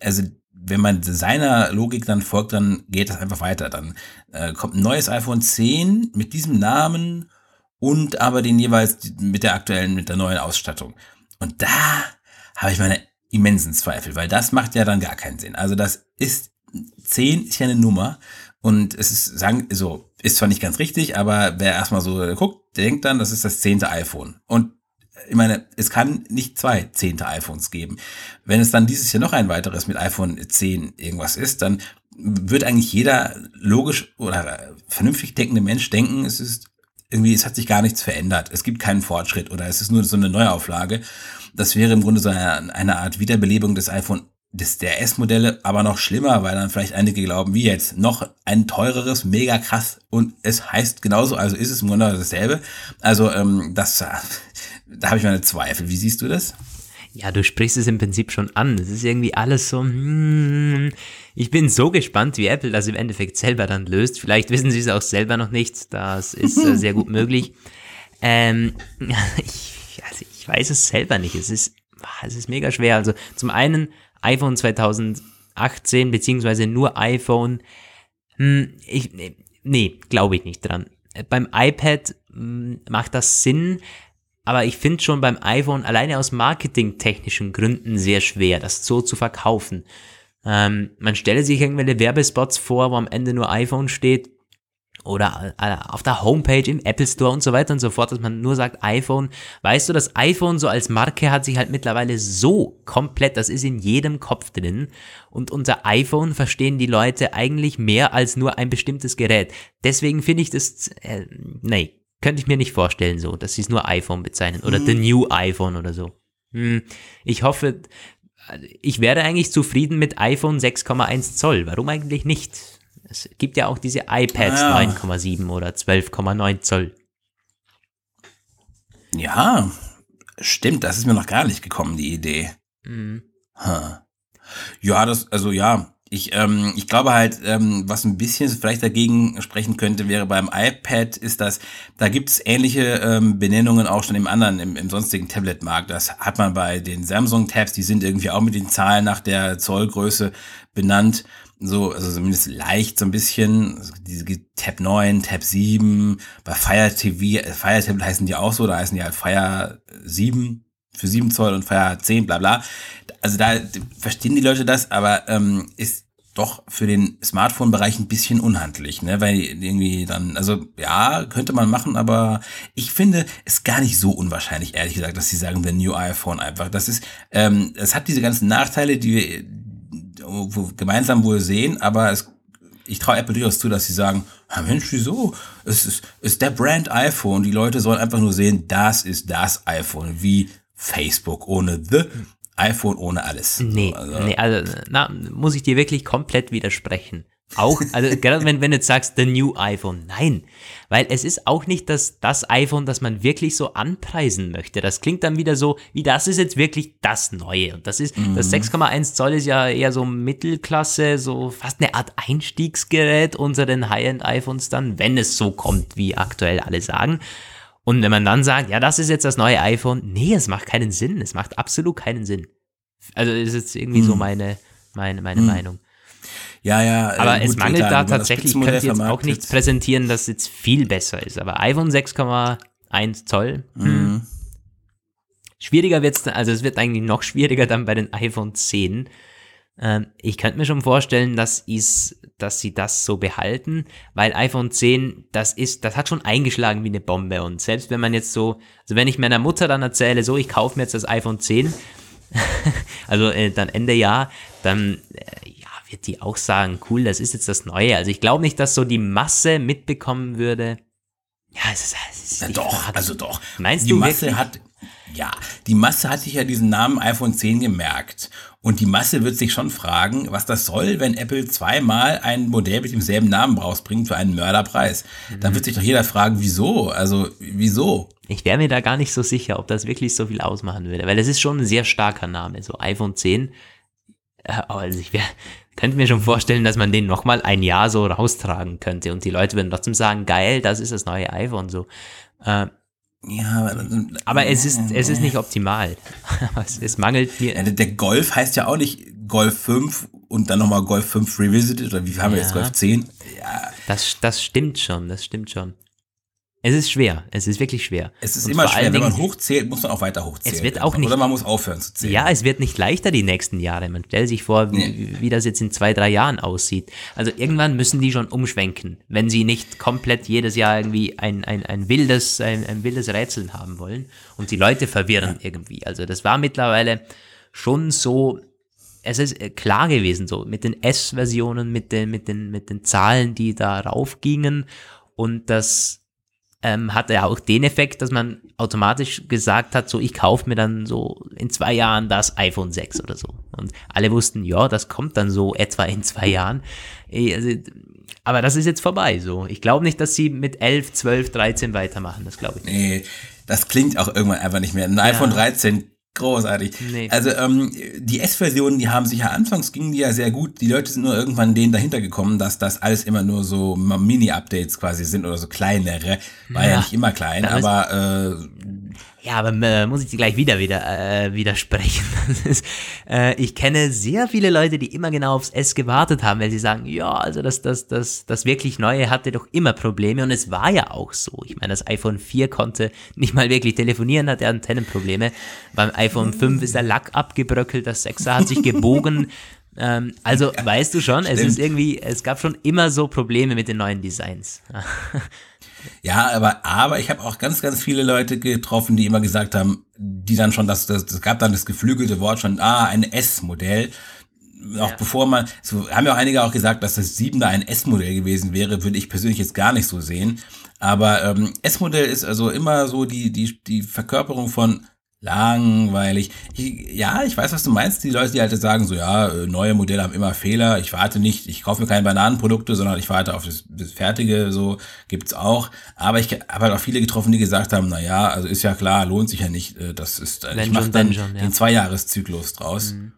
also wenn man seiner Logik dann folgt, dann geht das einfach weiter. Dann äh, kommt ein neues iPhone 10 mit diesem Namen und aber den jeweils mit der aktuellen, mit der neuen Ausstattung. Und da habe ich meine immensen Zweifel, weil das macht ja dann gar keinen Sinn. Also das ist, 10 ist ja eine Nummer und es ist, sagen, so, ist zwar nicht ganz richtig, aber wer erstmal so guckt, denkt dann, das ist das zehnte iPhone. Und ich meine, es kann nicht zwei zehnte iPhones geben. Wenn es dann dieses Jahr noch ein weiteres mit iPhone 10 irgendwas ist, dann wird eigentlich jeder logisch oder vernünftig denkende Mensch denken, es ist irgendwie, es hat sich gar nichts verändert. Es gibt keinen Fortschritt oder es ist nur so eine Neuauflage. Das wäre im Grunde so eine, eine Art Wiederbelebung des iPhone des, der S-Modelle, aber noch schlimmer, weil dann vielleicht einige glauben, wie jetzt, noch ein teureres, mega krass und es heißt genauso, also ist es im Grunde dasselbe. Also ähm, das, da habe ich meine Zweifel. Wie siehst du das? Ja, du sprichst es im Prinzip schon an. Es ist irgendwie alles so, hmm, ich bin so gespannt, wie Apple das im Endeffekt selber dann löst. Vielleicht wissen sie es auch selber noch nicht. Das ist äh, sehr gut möglich. Ähm, ich, also ich weiß es selber nicht. Es ist, es ist mega schwer. Also zum einen iPhone 2018 beziehungsweise nur iPhone. Hm, ich, nee, glaube ich nicht dran. Beim iPad hm, macht das Sinn, aber ich finde schon beim iPhone alleine aus marketingtechnischen Gründen sehr schwer, das so zu verkaufen. Ähm, man stelle sich irgendwelche Werbespots vor, wo am Ende nur iPhone steht oder äh, auf der Homepage im Apple Store und so weiter und so fort, dass man nur sagt iPhone. Weißt du, das iPhone so als Marke hat sich halt mittlerweile so komplett, das ist in jedem Kopf drin und unter iPhone verstehen die Leute eigentlich mehr als nur ein bestimmtes Gerät. Deswegen finde ich das, äh, nee, könnte ich mir nicht vorstellen so, dass sie es nur iPhone bezeichnen oder mhm. The New iPhone oder so. Hm, ich hoffe, ich wäre eigentlich zufrieden mit iPhone 6,1 Zoll. Warum eigentlich nicht? Es gibt ja auch diese iPads ja. 9,7 oder 12,9 Zoll. Ja, stimmt, das ist mir noch gar nicht gekommen, die Idee. Mhm. Huh. Ja, das, also ja, ich, ähm, ich glaube halt, ähm, was ein bisschen vielleicht dagegen sprechen könnte, wäre beim iPad, ist das, da gibt es ähnliche ähm, Benennungen auch schon im anderen, im, im sonstigen Tablet-Markt. Das hat man bei den Samsung-Tabs, die sind irgendwie auch mit den Zahlen nach der Zollgröße benannt. So, also zumindest leicht so ein bisschen, also diese Tab 9, Tab 7, bei Fire TV, äh, Fire Tablet heißen die auch so, da heißen die halt Fire 7 für 7 Zoll und Fire 10, bla bla. Also da verstehen die Leute das, aber ähm, ist doch für den Smartphone-Bereich ein bisschen unhandlich, ne? Weil irgendwie dann, also ja, könnte man machen, aber ich finde es gar nicht so unwahrscheinlich, ehrlich gesagt, dass sie sagen, the new iPhone einfach. Das ist, ähm, es hat diese ganzen Nachteile, die wir gemeinsam wohl sehen, aber es, ich traue Apple durchaus zu, dass sie sagen, ah, Mensch, wieso? Es ist, ist der Brand iPhone. Die Leute sollen einfach nur sehen, das ist das iPhone, wie Facebook ohne the iPhone ohne alles. Nee, also, nee, also na, muss ich dir wirklich komplett widersprechen. Auch, also gerade wenn, wenn du jetzt sagst, the new iPhone, nein, weil es ist auch nicht das, das iPhone, das man wirklich so anpreisen möchte. Das klingt dann wieder so, wie das ist jetzt wirklich das Neue. Und das ist, mhm. das 6,1 Zoll ist ja eher so Mittelklasse, so fast eine Art Einstiegsgerät unter den High-End-iPhones dann, wenn es so kommt, wie aktuell alle sagen. Und wenn man dann sagt, ja, das ist jetzt das neue iPhone, nee, es macht keinen Sinn. Es macht absolut keinen Sinn. Also ist jetzt irgendwie hm. so meine, meine, meine hm. Meinung. Ja, ja. Äh, Aber es mangelt da tatsächlich, ich könnte jetzt auch nichts präsentieren, das jetzt viel besser ist. Aber iPhone 6,1 Zoll. Hm. Mhm. Schwieriger wird es, also es wird eigentlich noch schwieriger dann bei den iPhone 10. Ähm, ich könnte mir schon vorstellen, dass, is, dass sie das so behalten, weil iPhone 10, das ist, das hat schon eingeschlagen wie eine Bombe. Und selbst wenn man jetzt so, also wenn ich meiner Mutter dann erzähle, so, ich kaufe mir jetzt das iPhone 10, also äh, dann Ende Jahr, dann äh, wird die auch sagen, cool, das ist jetzt das Neue. Also ich glaube nicht, dass so die Masse mitbekommen würde. Ja, es ist, es ist ja, doch, Frage. also doch. Meinst die du Masse wirklich? hat ja, die Masse hat sich ja diesen Namen iPhone 10 gemerkt. Und die Masse wird sich schon fragen, was das soll, wenn Apple zweimal ein Modell mit demselben Namen rausbringt für einen Mörderpreis. Mhm. Dann wird sich doch jeder fragen, wieso? Also, wieso? Ich wäre mir da gar nicht so sicher, ob das wirklich so viel ausmachen würde, weil es ist schon ein sehr starker Name, so iPhone 10. Äh, also ich wär, könnte mir schon vorstellen, dass man den nochmal ein Jahr so raustragen könnte und die Leute würden trotzdem sagen, geil, das ist das neue iPhone so. Äh, ja, aber, aber es ist, es ist nicht optimal. es, es mangelt mir. Ja, der Golf heißt ja auch nicht Golf 5 und dann nochmal Golf 5 Revisited oder wie haben wir jetzt Golf 10? Ja. Das, das stimmt schon, das stimmt schon. Es ist schwer, es ist wirklich schwer. Es ist und immer schwer, wenn man hochzählt, muss man auch weiter hochzählen. Es wird auch nicht, oder man muss aufhören zu zählen. Ja, es wird nicht leichter die nächsten Jahre. Man stellt sich vor, wie, nee. wie das jetzt in zwei, drei Jahren aussieht. Also irgendwann müssen die schon umschwenken, wenn sie nicht komplett jedes Jahr irgendwie ein, ein, ein, wildes, ein, ein wildes Rätseln haben wollen und die Leute verwirren ja. irgendwie. Also das war mittlerweile schon so, es ist äh, klar gewesen so, mit den S-Versionen, mit den, mit, den, mit den Zahlen, die da raufgingen und das ähm, hatte ja auch den Effekt, dass man automatisch gesagt hat, so ich kaufe mir dann so in zwei Jahren das iPhone 6 oder so. Und alle wussten, ja, das kommt dann so etwa in zwei Jahren. Eh, also, aber das ist jetzt vorbei so. Ich glaube nicht, dass sie mit 11, 12, 13 weitermachen. Das glaube ich nicht. Nee, das klingt auch irgendwann einfach nicht mehr. Ein ja. iPhone 13 Großartig. Nee. Also ähm, die S-Versionen, die haben sich ja anfangs gingen die ja sehr gut. Die Leute sind nur irgendwann denen dahinter gekommen, dass das alles immer nur so Mini-Updates quasi sind oder so kleinere. War ja, ja nicht immer klein, aber äh, ja, aber äh, muss ich dir gleich wieder wieder äh, widersprechen. Ist, äh, ich kenne sehr viele Leute, die immer genau aufs S gewartet haben, weil sie sagen, ja, also das, das, das, das wirklich Neue hatte doch immer Probleme und es war ja auch so. Ich meine, das iPhone 4 konnte nicht mal wirklich telefonieren, hatte Antennenprobleme. Beim iPhone 5 ist der Lack abgebröckelt, das 6er hat sich gebogen. ähm, also weißt du schon, Stimmt. es ist irgendwie, es gab schon immer so Probleme mit den neuen Designs. Ja, aber, aber ich habe auch ganz, ganz viele Leute getroffen, die immer gesagt haben, die dann schon, das, das, das gab dann das geflügelte Wort schon, ah, ein S-Modell. Auch ja. bevor man, so haben ja auch einige auch gesagt, dass das 7 ein S-Modell gewesen wäre, würde ich persönlich jetzt gar nicht so sehen. Aber ähm, S-Modell ist also immer so die, die, die Verkörperung von langweilig. Ich, ja, ich weiß, was du meinst. Die Leute, die halt sagen, so ja, äh, neue Modelle haben immer Fehler. Ich warte nicht, ich kaufe mir keine Bananenprodukte, sondern ich warte auf das, das Fertige. So gibt's auch. Aber ich habe halt auch viele getroffen, die gesagt haben, na ja, also ist ja klar, lohnt sich ja nicht. Äh, das ist, Wenn ich mache dann John, ja. den Zweijahreszyklus draus. Mhm.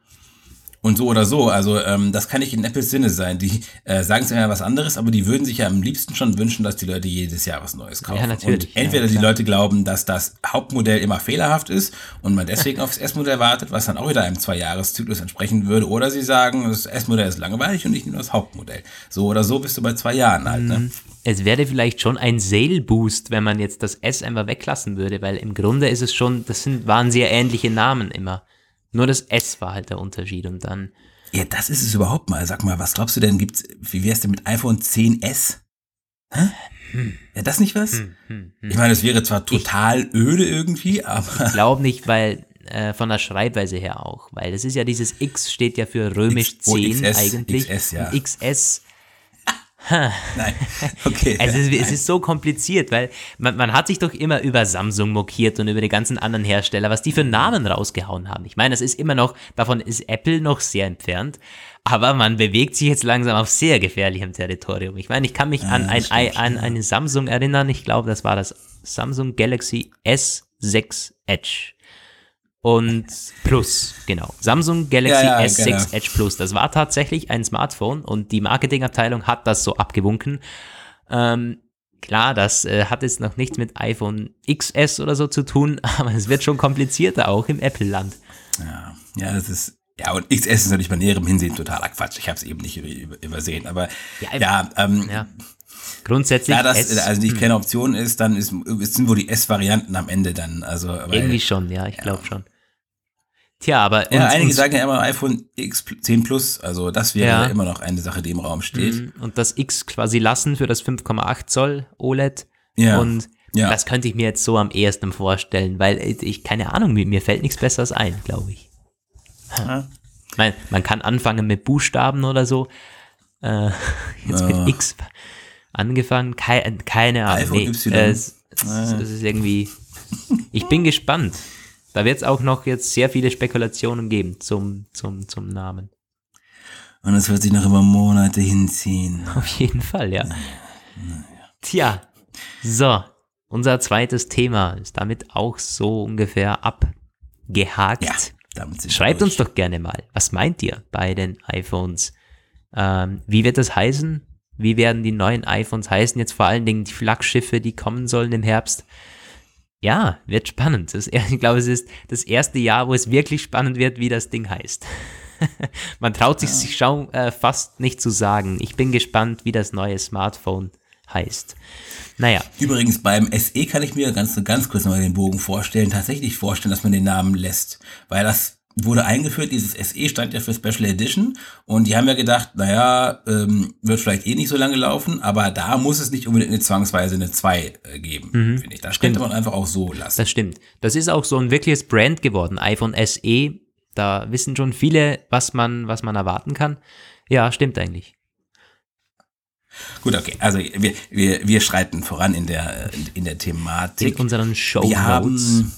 Und so oder so, also ähm, das kann nicht in Apples Sinne sein. Die äh, sagen es immer was anderes, aber die würden sich ja am liebsten schon wünschen, dass die Leute jedes Jahr was Neues kaufen. Ja, natürlich. Und entweder ja, die Leute glauben, dass das Hauptmodell immer fehlerhaft ist und man deswegen aufs S-Modell wartet, was dann auch wieder einem Zwei-Jahres-Zyklus entsprechen würde, oder sie sagen, das S-Modell ist langweilig und ich nehme das Hauptmodell. So oder so bist du bei zwei Jahren alt. Ne? Mhm. Es wäre vielleicht schon ein Sale-Boost, wenn man jetzt das S einfach weglassen würde, weil im Grunde ist es schon, das sind, waren sehr ähnliche Namen immer. Nur das S war halt der Unterschied und dann. Ja, das ist es überhaupt mal. Sag mal, was glaubst du denn, gibt's, wie wär's denn mit iPhone 10s? Hä? Hm. Ja, das nicht was? Hm, hm, hm. Ich meine, es wäre zwar total ich, öde irgendwie, aber. Ich glaube nicht, weil äh, von der Schreibweise her auch, weil das ist ja dieses X steht ja für römisch X, 10 oh, XS, eigentlich. XS, ja. Und XS Nein, okay. Also es, es, ist so kompliziert, weil man, man, hat sich doch immer über Samsung mokiert und über die ganzen anderen Hersteller, was die für Namen rausgehauen haben. Ich meine, das ist immer noch, davon ist Apple noch sehr entfernt, aber man bewegt sich jetzt langsam auf sehr gefährlichem Territorium. Ich meine, ich kann mich ja, an, ein, stimmt, an eine Samsung erinnern, ich glaube, das war das Samsung Galaxy S6 Edge und Plus, genau. Samsung Galaxy ja, ja, S6 genau. Edge Plus. Das war tatsächlich ein Smartphone und die Marketingabteilung hat das so abgewunken. Ähm, klar, das äh, hat jetzt noch nichts mit iPhone XS oder so zu tun, aber es wird schon komplizierter auch im Apple-Land. Ja, ja, das ist. Ja, und XS ist natürlich bei näherem Hinsehen totaler Quatsch. Ich habe es eben nicht übersehen. Aber ja, ja, ähm. Grundsätzlich. Ja, das S, also die hm. keine Option ist, dann ist, sind wohl die S-Varianten am Ende dann. Also, weil, Irgendwie schon, ja, ich glaube schon. Tja, aber. Ja, einige sagen ja immer iPhone X10 Plus, also das wäre ja. immer noch eine Sache, die im Raum steht. Mhm. Und das X quasi lassen für das 5,8 Zoll OLED. Ja. Und ja. das könnte ich mir jetzt so am ehesten vorstellen, weil ich, keine Ahnung, mir fällt nichts Besseres ein, glaube ich. Ja. Man, man kann anfangen mit Buchstaben oder so. Äh, jetzt mit X angefangen, keine, keine Ahnung. iPhone nee, Y. Äh, es, es, es ist irgendwie. Ich bin gespannt. Da wird es auch noch jetzt sehr viele Spekulationen geben zum, zum, zum Namen. Und es wird sich noch über Monate hinziehen. Auf jeden Fall, ja. Naja. Tja, so, unser zweites Thema ist damit auch so ungefähr abgehakt. Ja, damit Schreibt durch. uns doch gerne mal, was meint ihr bei den iPhones? Ähm, wie wird das heißen? Wie werden die neuen iPhones heißen? Jetzt vor allen Dingen die Flaggschiffe, die kommen sollen im Herbst. Ja, wird spannend. Das, ich glaube, es ist das erste Jahr, wo es wirklich spannend wird, wie das Ding heißt. Man traut sich, ja. sich schon, äh, fast nicht zu sagen. Ich bin gespannt, wie das neue Smartphone heißt. Naja. Übrigens, beim SE kann ich mir ganz, ganz kurz mal den Bogen vorstellen, tatsächlich vorstellen, dass man den Namen lässt. Weil das wurde eingeführt, dieses SE stand ja für Special Edition und die haben ja gedacht, naja, ähm, wird vielleicht eh nicht so lange laufen, aber da muss es nicht unbedingt eine zwangsweise eine 2 äh, geben, mhm. finde ich. Das stimmt. könnte man einfach auch so lassen. Das stimmt. Das ist auch so ein wirkliches Brand geworden, iPhone SE. Da wissen schon viele, was man, was man erwarten kann. Ja, stimmt eigentlich. Gut, okay. Also wir, wir, wir schreiten voran in der, in der Thematik. In unseren Show Wir haben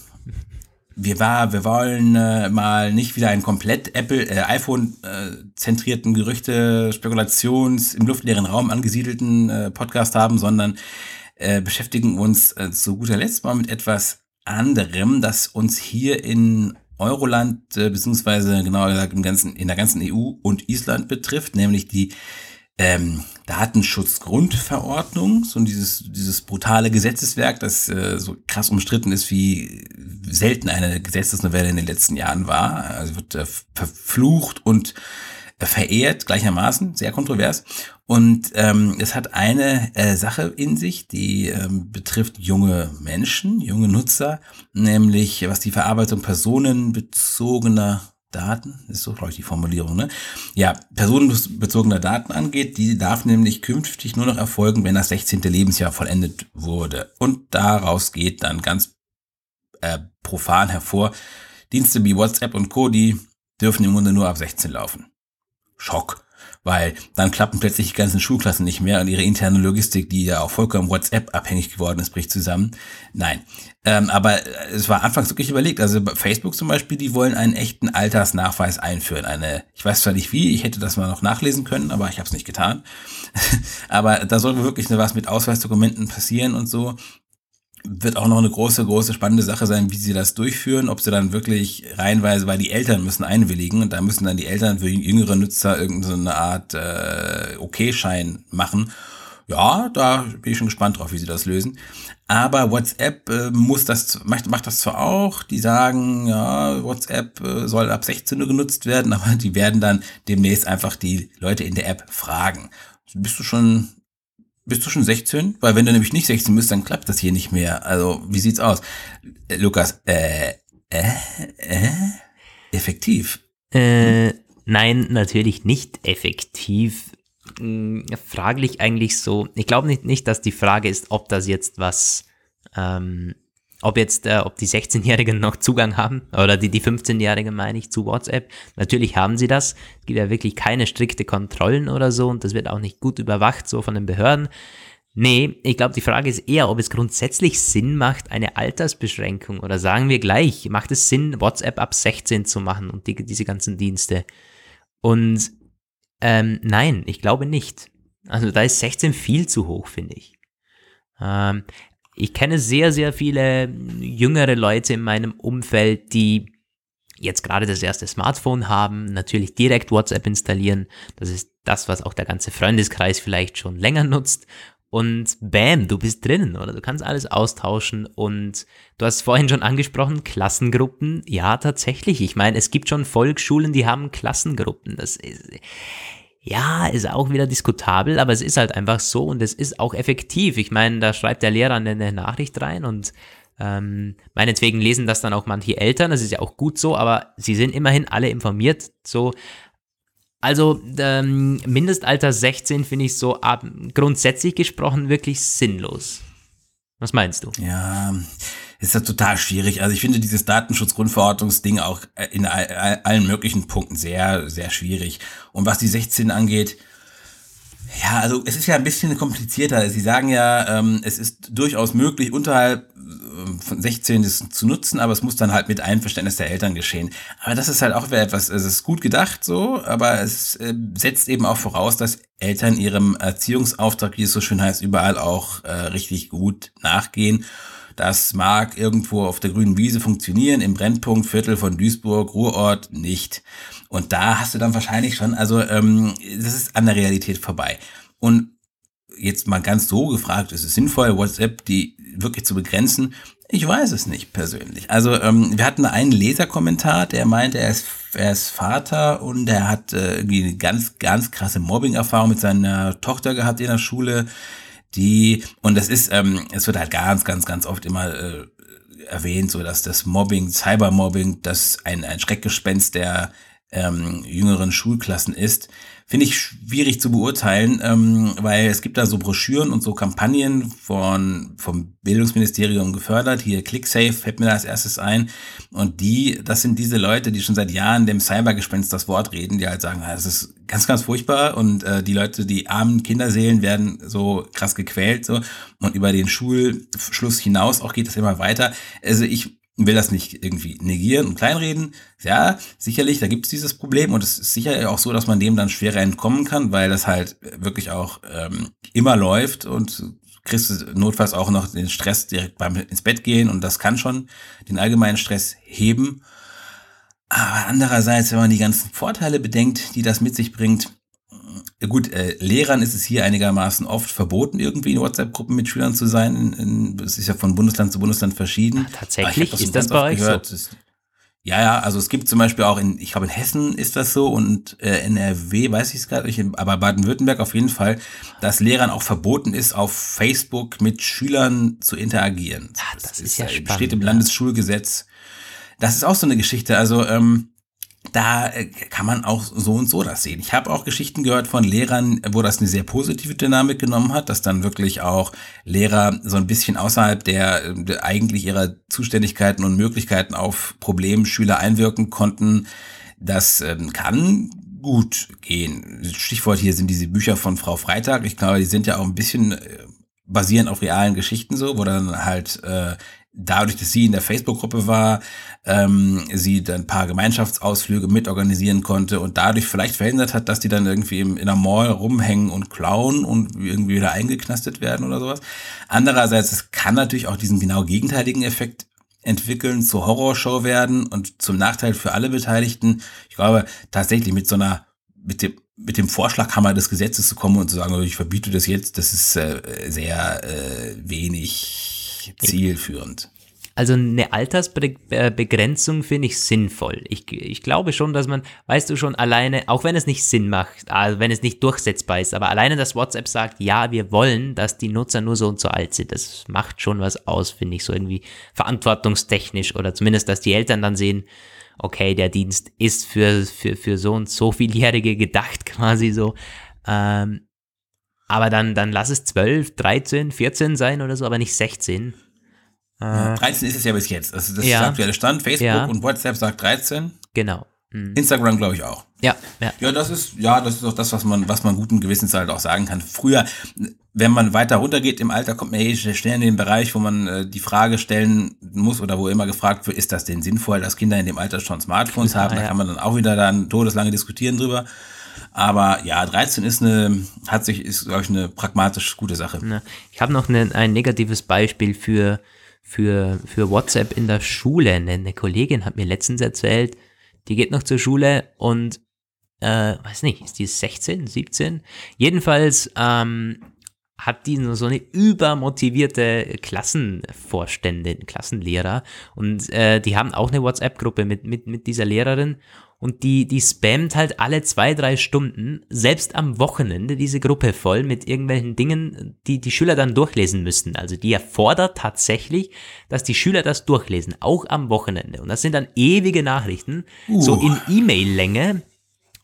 wir war, wir wollen äh, mal nicht wieder einen komplett Apple, äh, iPhone äh, Gerüchte, Spekulations im luftleeren Raum angesiedelten äh, Podcast haben, sondern äh, beschäftigen uns äh, zu guter Letzt mal mit etwas anderem, das uns hier in Euroland äh, beziehungsweise genauer gesagt im ganzen in der ganzen EU und Island betrifft, nämlich die ähm, Datenschutzgrundverordnung, so dieses, dieses brutale Gesetzeswerk, das äh, so krass umstritten ist, wie selten eine Gesetzesnovelle in den letzten Jahren war. Also wird äh, verflucht und äh, verehrt gleichermaßen, sehr kontrovers. Und ähm, es hat eine äh, Sache in sich, die ähm, betrifft junge Menschen, junge Nutzer, nämlich was die Verarbeitung personenbezogener Daten, ist so, glaube ich, die Formulierung, ne? Ja, personenbezogener Daten angeht, die darf nämlich künftig nur noch erfolgen, wenn das 16. Lebensjahr vollendet wurde. Und daraus geht dann ganz äh, profan hervor, Dienste wie WhatsApp und Co., die dürfen im Grunde nur ab 16 laufen. Schock weil dann klappen plötzlich die ganzen Schulklassen nicht mehr und ihre interne Logistik, die ja auch vollkommen WhatsApp abhängig geworden ist, bricht zusammen. Nein. Ähm, aber es war anfangs wirklich überlegt. Also Facebook zum Beispiel, die wollen einen echten Altersnachweis einführen. Eine, ich weiß zwar nicht wie, ich hätte das mal noch nachlesen können, aber ich habe es nicht getan. aber da soll wirklich was mit Ausweisdokumenten passieren und so. Wird auch noch eine große, große spannende Sache sein, wie sie das durchführen, ob sie dann wirklich reihenweise, weil die Eltern müssen einwilligen und da müssen dann die Eltern für jüngere Nutzer irgendeine Art äh, OK-Schein machen. Ja, da bin ich schon gespannt drauf, wie sie das lösen. Aber WhatsApp äh, muss das, macht, macht das zwar auch, die sagen, ja, WhatsApp äh, soll ab 16 Uhr genutzt werden, aber die werden dann demnächst einfach die Leute in der App fragen. Bist du schon bist du schon 16? Weil wenn du nämlich nicht 16 bist, dann klappt das hier nicht mehr. Also, wie sieht's aus? Äh, Lukas, äh, äh, äh, effektiv. Äh, nein, natürlich nicht effektiv. Hm, fraglich eigentlich so. Ich glaube nicht, nicht, dass die Frage ist, ob das jetzt was, ähm, ob jetzt, äh, ob die 16-Jährigen noch Zugang haben, oder die, die 15-Jährigen meine ich, zu WhatsApp. Natürlich haben sie das. Es gibt ja wirklich keine strikte Kontrollen oder so und das wird auch nicht gut überwacht, so von den Behörden. Nee, ich glaube, die Frage ist eher, ob es grundsätzlich Sinn macht, eine Altersbeschränkung oder sagen wir gleich, macht es Sinn, WhatsApp ab 16 zu machen und die, diese ganzen Dienste? Und ähm, nein, ich glaube nicht. Also da ist 16 viel zu hoch, finde ich. Ähm, ich kenne sehr, sehr viele jüngere Leute in meinem Umfeld, die jetzt gerade das erste Smartphone haben, natürlich direkt WhatsApp installieren. Das ist das, was auch der ganze Freundeskreis vielleicht schon länger nutzt. Und bam, du bist drinnen, oder? Du kannst alles austauschen. Und du hast vorhin schon angesprochen, Klassengruppen. Ja, tatsächlich. Ich meine, es gibt schon Volksschulen, die haben Klassengruppen. Das ist, ja, ist auch wieder diskutabel, aber es ist halt einfach so und es ist auch effektiv. Ich meine, da schreibt der Lehrer eine Nachricht rein und ähm, meinetwegen lesen das dann auch manche Eltern, das ist ja auch gut so, aber sie sind immerhin alle informiert. So, also ähm, Mindestalter 16 finde ich so ab, grundsätzlich gesprochen wirklich sinnlos. Was meinst du? Ja, ist ja total schwierig. Also ich finde dieses Datenschutzgrundverordnungsding auch äh, in allen möglichen Punkten sehr, sehr schwierig. Und was die 16 angeht, ja, also es ist ja ein bisschen komplizierter. Sie sagen ja, ähm, es ist durchaus möglich, unterhalb ähm, von 16 das zu nutzen, aber es muss dann halt mit Einverständnis der Eltern geschehen. Aber das ist halt auch etwas, es ist gut gedacht so, aber es äh, setzt eben auch voraus, dass Eltern ihrem Erziehungsauftrag, wie es so schön heißt, überall auch äh, richtig gut nachgehen das mag irgendwo auf der grünen Wiese funktionieren, im Brennpunkt Viertel von Duisburg, Ruhrort nicht. Und da hast du dann wahrscheinlich schon, also ähm, das ist an der Realität vorbei. Und jetzt mal ganz so gefragt, ist es sinnvoll, WhatsApp die wirklich zu begrenzen? Ich weiß es nicht persönlich. Also ähm, wir hatten einen Leserkommentar, der meinte, er ist, er ist Vater und er hat äh, eine ganz, ganz krasse Mobbing-Erfahrung mit seiner Tochter gehabt in der Schule die, und das ist, ähm, es wird halt ganz, ganz, ganz oft immer äh, erwähnt, so dass das Mobbing, Cybermobbing, das ein, ein Schreckgespenst der ähm, jüngeren Schulklassen ist. Finde ich schwierig zu beurteilen, ähm, weil es gibt da so Broschüren und so Kampagnen von, vom Bildungsministerium gefördert. Hier ClickSafe fällt mir da als erstes ein. Und die, das sind diese Leute, die schon seit Jahren dem Cybergespenst das Wort reden, die halt sagen, ah, das ist ganz, ganz furchtbar und äh, die Leute, die armen Kinderseelen werden so krass gequält so und über den Schulschluss hinaus auch geht das immer weiter. Also ich will das nicht irgendwie negieren und kleinreden. Ja, sicherlich, da gibt es dieses Problem und es ist sicher auch so, dass man dem dann schwerer entkommen kann, weil das halt wirklich auch ähm, immer läuft und kriegst du notfalls auch noch den Stress direkt beim ins Bett gehen und das kann schon den allgemeinen Stress heben. Aber andererseits, wenn man die ganzen Vorteile bedenkt, die das mit sich bringt, Gut, äh, Lehrern ist es hier einigermaßen oft verboten, irgendwie in WhatsApp-Gruppen mit Schülern zu sein. Es ist ja von Bundesland zu Bundesland verschieden. Ach, tatsächlich das ist das bei euch gehört. so? ja, ja, also es gibt zum Beispiel auch in, ich glaube in Hessen ist das so und äh, NRW weiß ich es gerade nicht, aber Baden-Württemberg auf jeden Fall, dass Lehrern auch verboten ist, auf Facebook mit Schülern zu interagieren. Ach, das, das ist, ja spannend, steht im Landesschulgesetz. Das ist auch so eine Geschichte. Also ähm, da äh, kann man auch so und so das sehen. Ich habe auch Geschichten gehört von Lehrern, wo das eine sehr positive Dynamik genommen hat, dass dann wirklich auch Lehrer so ein bisschen außerhalb der, der eigentlich ihrer Zuständigkeiten und Möglichkeiten auf Problemschüler einwirken konnten. Das ähm, kann gut gehen. Stichwort hier sind diese Bücher von Frau Freitag. Ich glaube, die sind ja auch ein bisschen äh, basieren auf realen Geschichten so, wo dann halt äh, dadurch, dass sie in der Facebook-Gruppe war, ähm, sie dann ein paar Gemeinschaftsausflüge mitorganisieren konnte und dadurch vielleicht verhindert hat, dass die dann irgendwie im, in der Mall rumhängen und klauen und irgendwie wieder eingeknastet werden oder sowas. Andererseits, es kann natürlich auch diesen genau gegenteiligen Effekt entwickeln, zur Horrorshow werden und zum Nachteil für alle Beteiligten. Ich glaube, tatsächlich mit so einer, mit dem, mit dem Vorschlaghammer des Gesetzes zu kommen und zu sagen, ich verbiete das jetzt, das ist äh, sehr äh, wenig zielführend. Also eine Altersbegrenzung finde ich sinnvoll. Ich, ich glaube schon, dass man, weißt du schon, alleine, auch wenn es nicht Sinn macht, also wenn es nicht durchsetzbar ist, aber alleine das WhatsApp sagt, ja, wir wollen, dass die Nutzer nur so und so alt sind, das macht schon was aus, finde ich, so irgendwie verantwortungstechnisch oder zumindest, dass die Eltern dann sehen, okay, der Dienst ist für, für, für so und so vieljährige gedacht quasi so. Ähm, aber dann, dann lass es 12, 13, 14 sein oder so, aber nicht 16. Äh, 13 ist es ja bis jetzt. Also das ja. ist der aktuelle Stand. Facebook ja. und WhatsApp sagt 13. Genau. Mhm. Instagram glaube ich auch. Ja, ja. Ja, das ist, ja, das ist auch das, was man, was man guten Gewissens halt auch sagen kann. Früher, wenn man weiter runtergeht im Alter, kommt man eh schnell in den Bereich, wo man äh, die Frage stellen muss oder wo immer gefragt wird, ist das denn sinnvoll, dass Kinder in dem Alter schon Smartphones ja, haben? Da kann man dann auch wieder dann todeslange diskutieren drüber. Aber ja, 13 ist eine, hat sich, ist, glaube ich, eine pragmatisch gute Sache. Ich habe noch eine, ein negatives Beispiel für für, für WhatsApp in der Schule. Eine Kollegin hat mir letztens erzählt, die geht noch zur Schule und, äh, weiß nicht, ist die 16, 17? Jedenfalls ähm, hat die so eine übermotivierte Klassenvorständin, Klassenlehrer und äh, die haben auch eine WhatsApp-Gruppe mit, mit, mit dieser Lehrerin und die, die spammt halt alle zwei, drei Stunden, selbst am Wochenende, diese Gruppe voll mit irgendwelchen Dingen, die die Schüler dann durchlesen müssen. Also die erfordert tatsächlich, dass die Schüler das durchlesen, auch am Wochenende. Und das sind dann ewige Nachrichten, uh. so in E-Mail-Länge,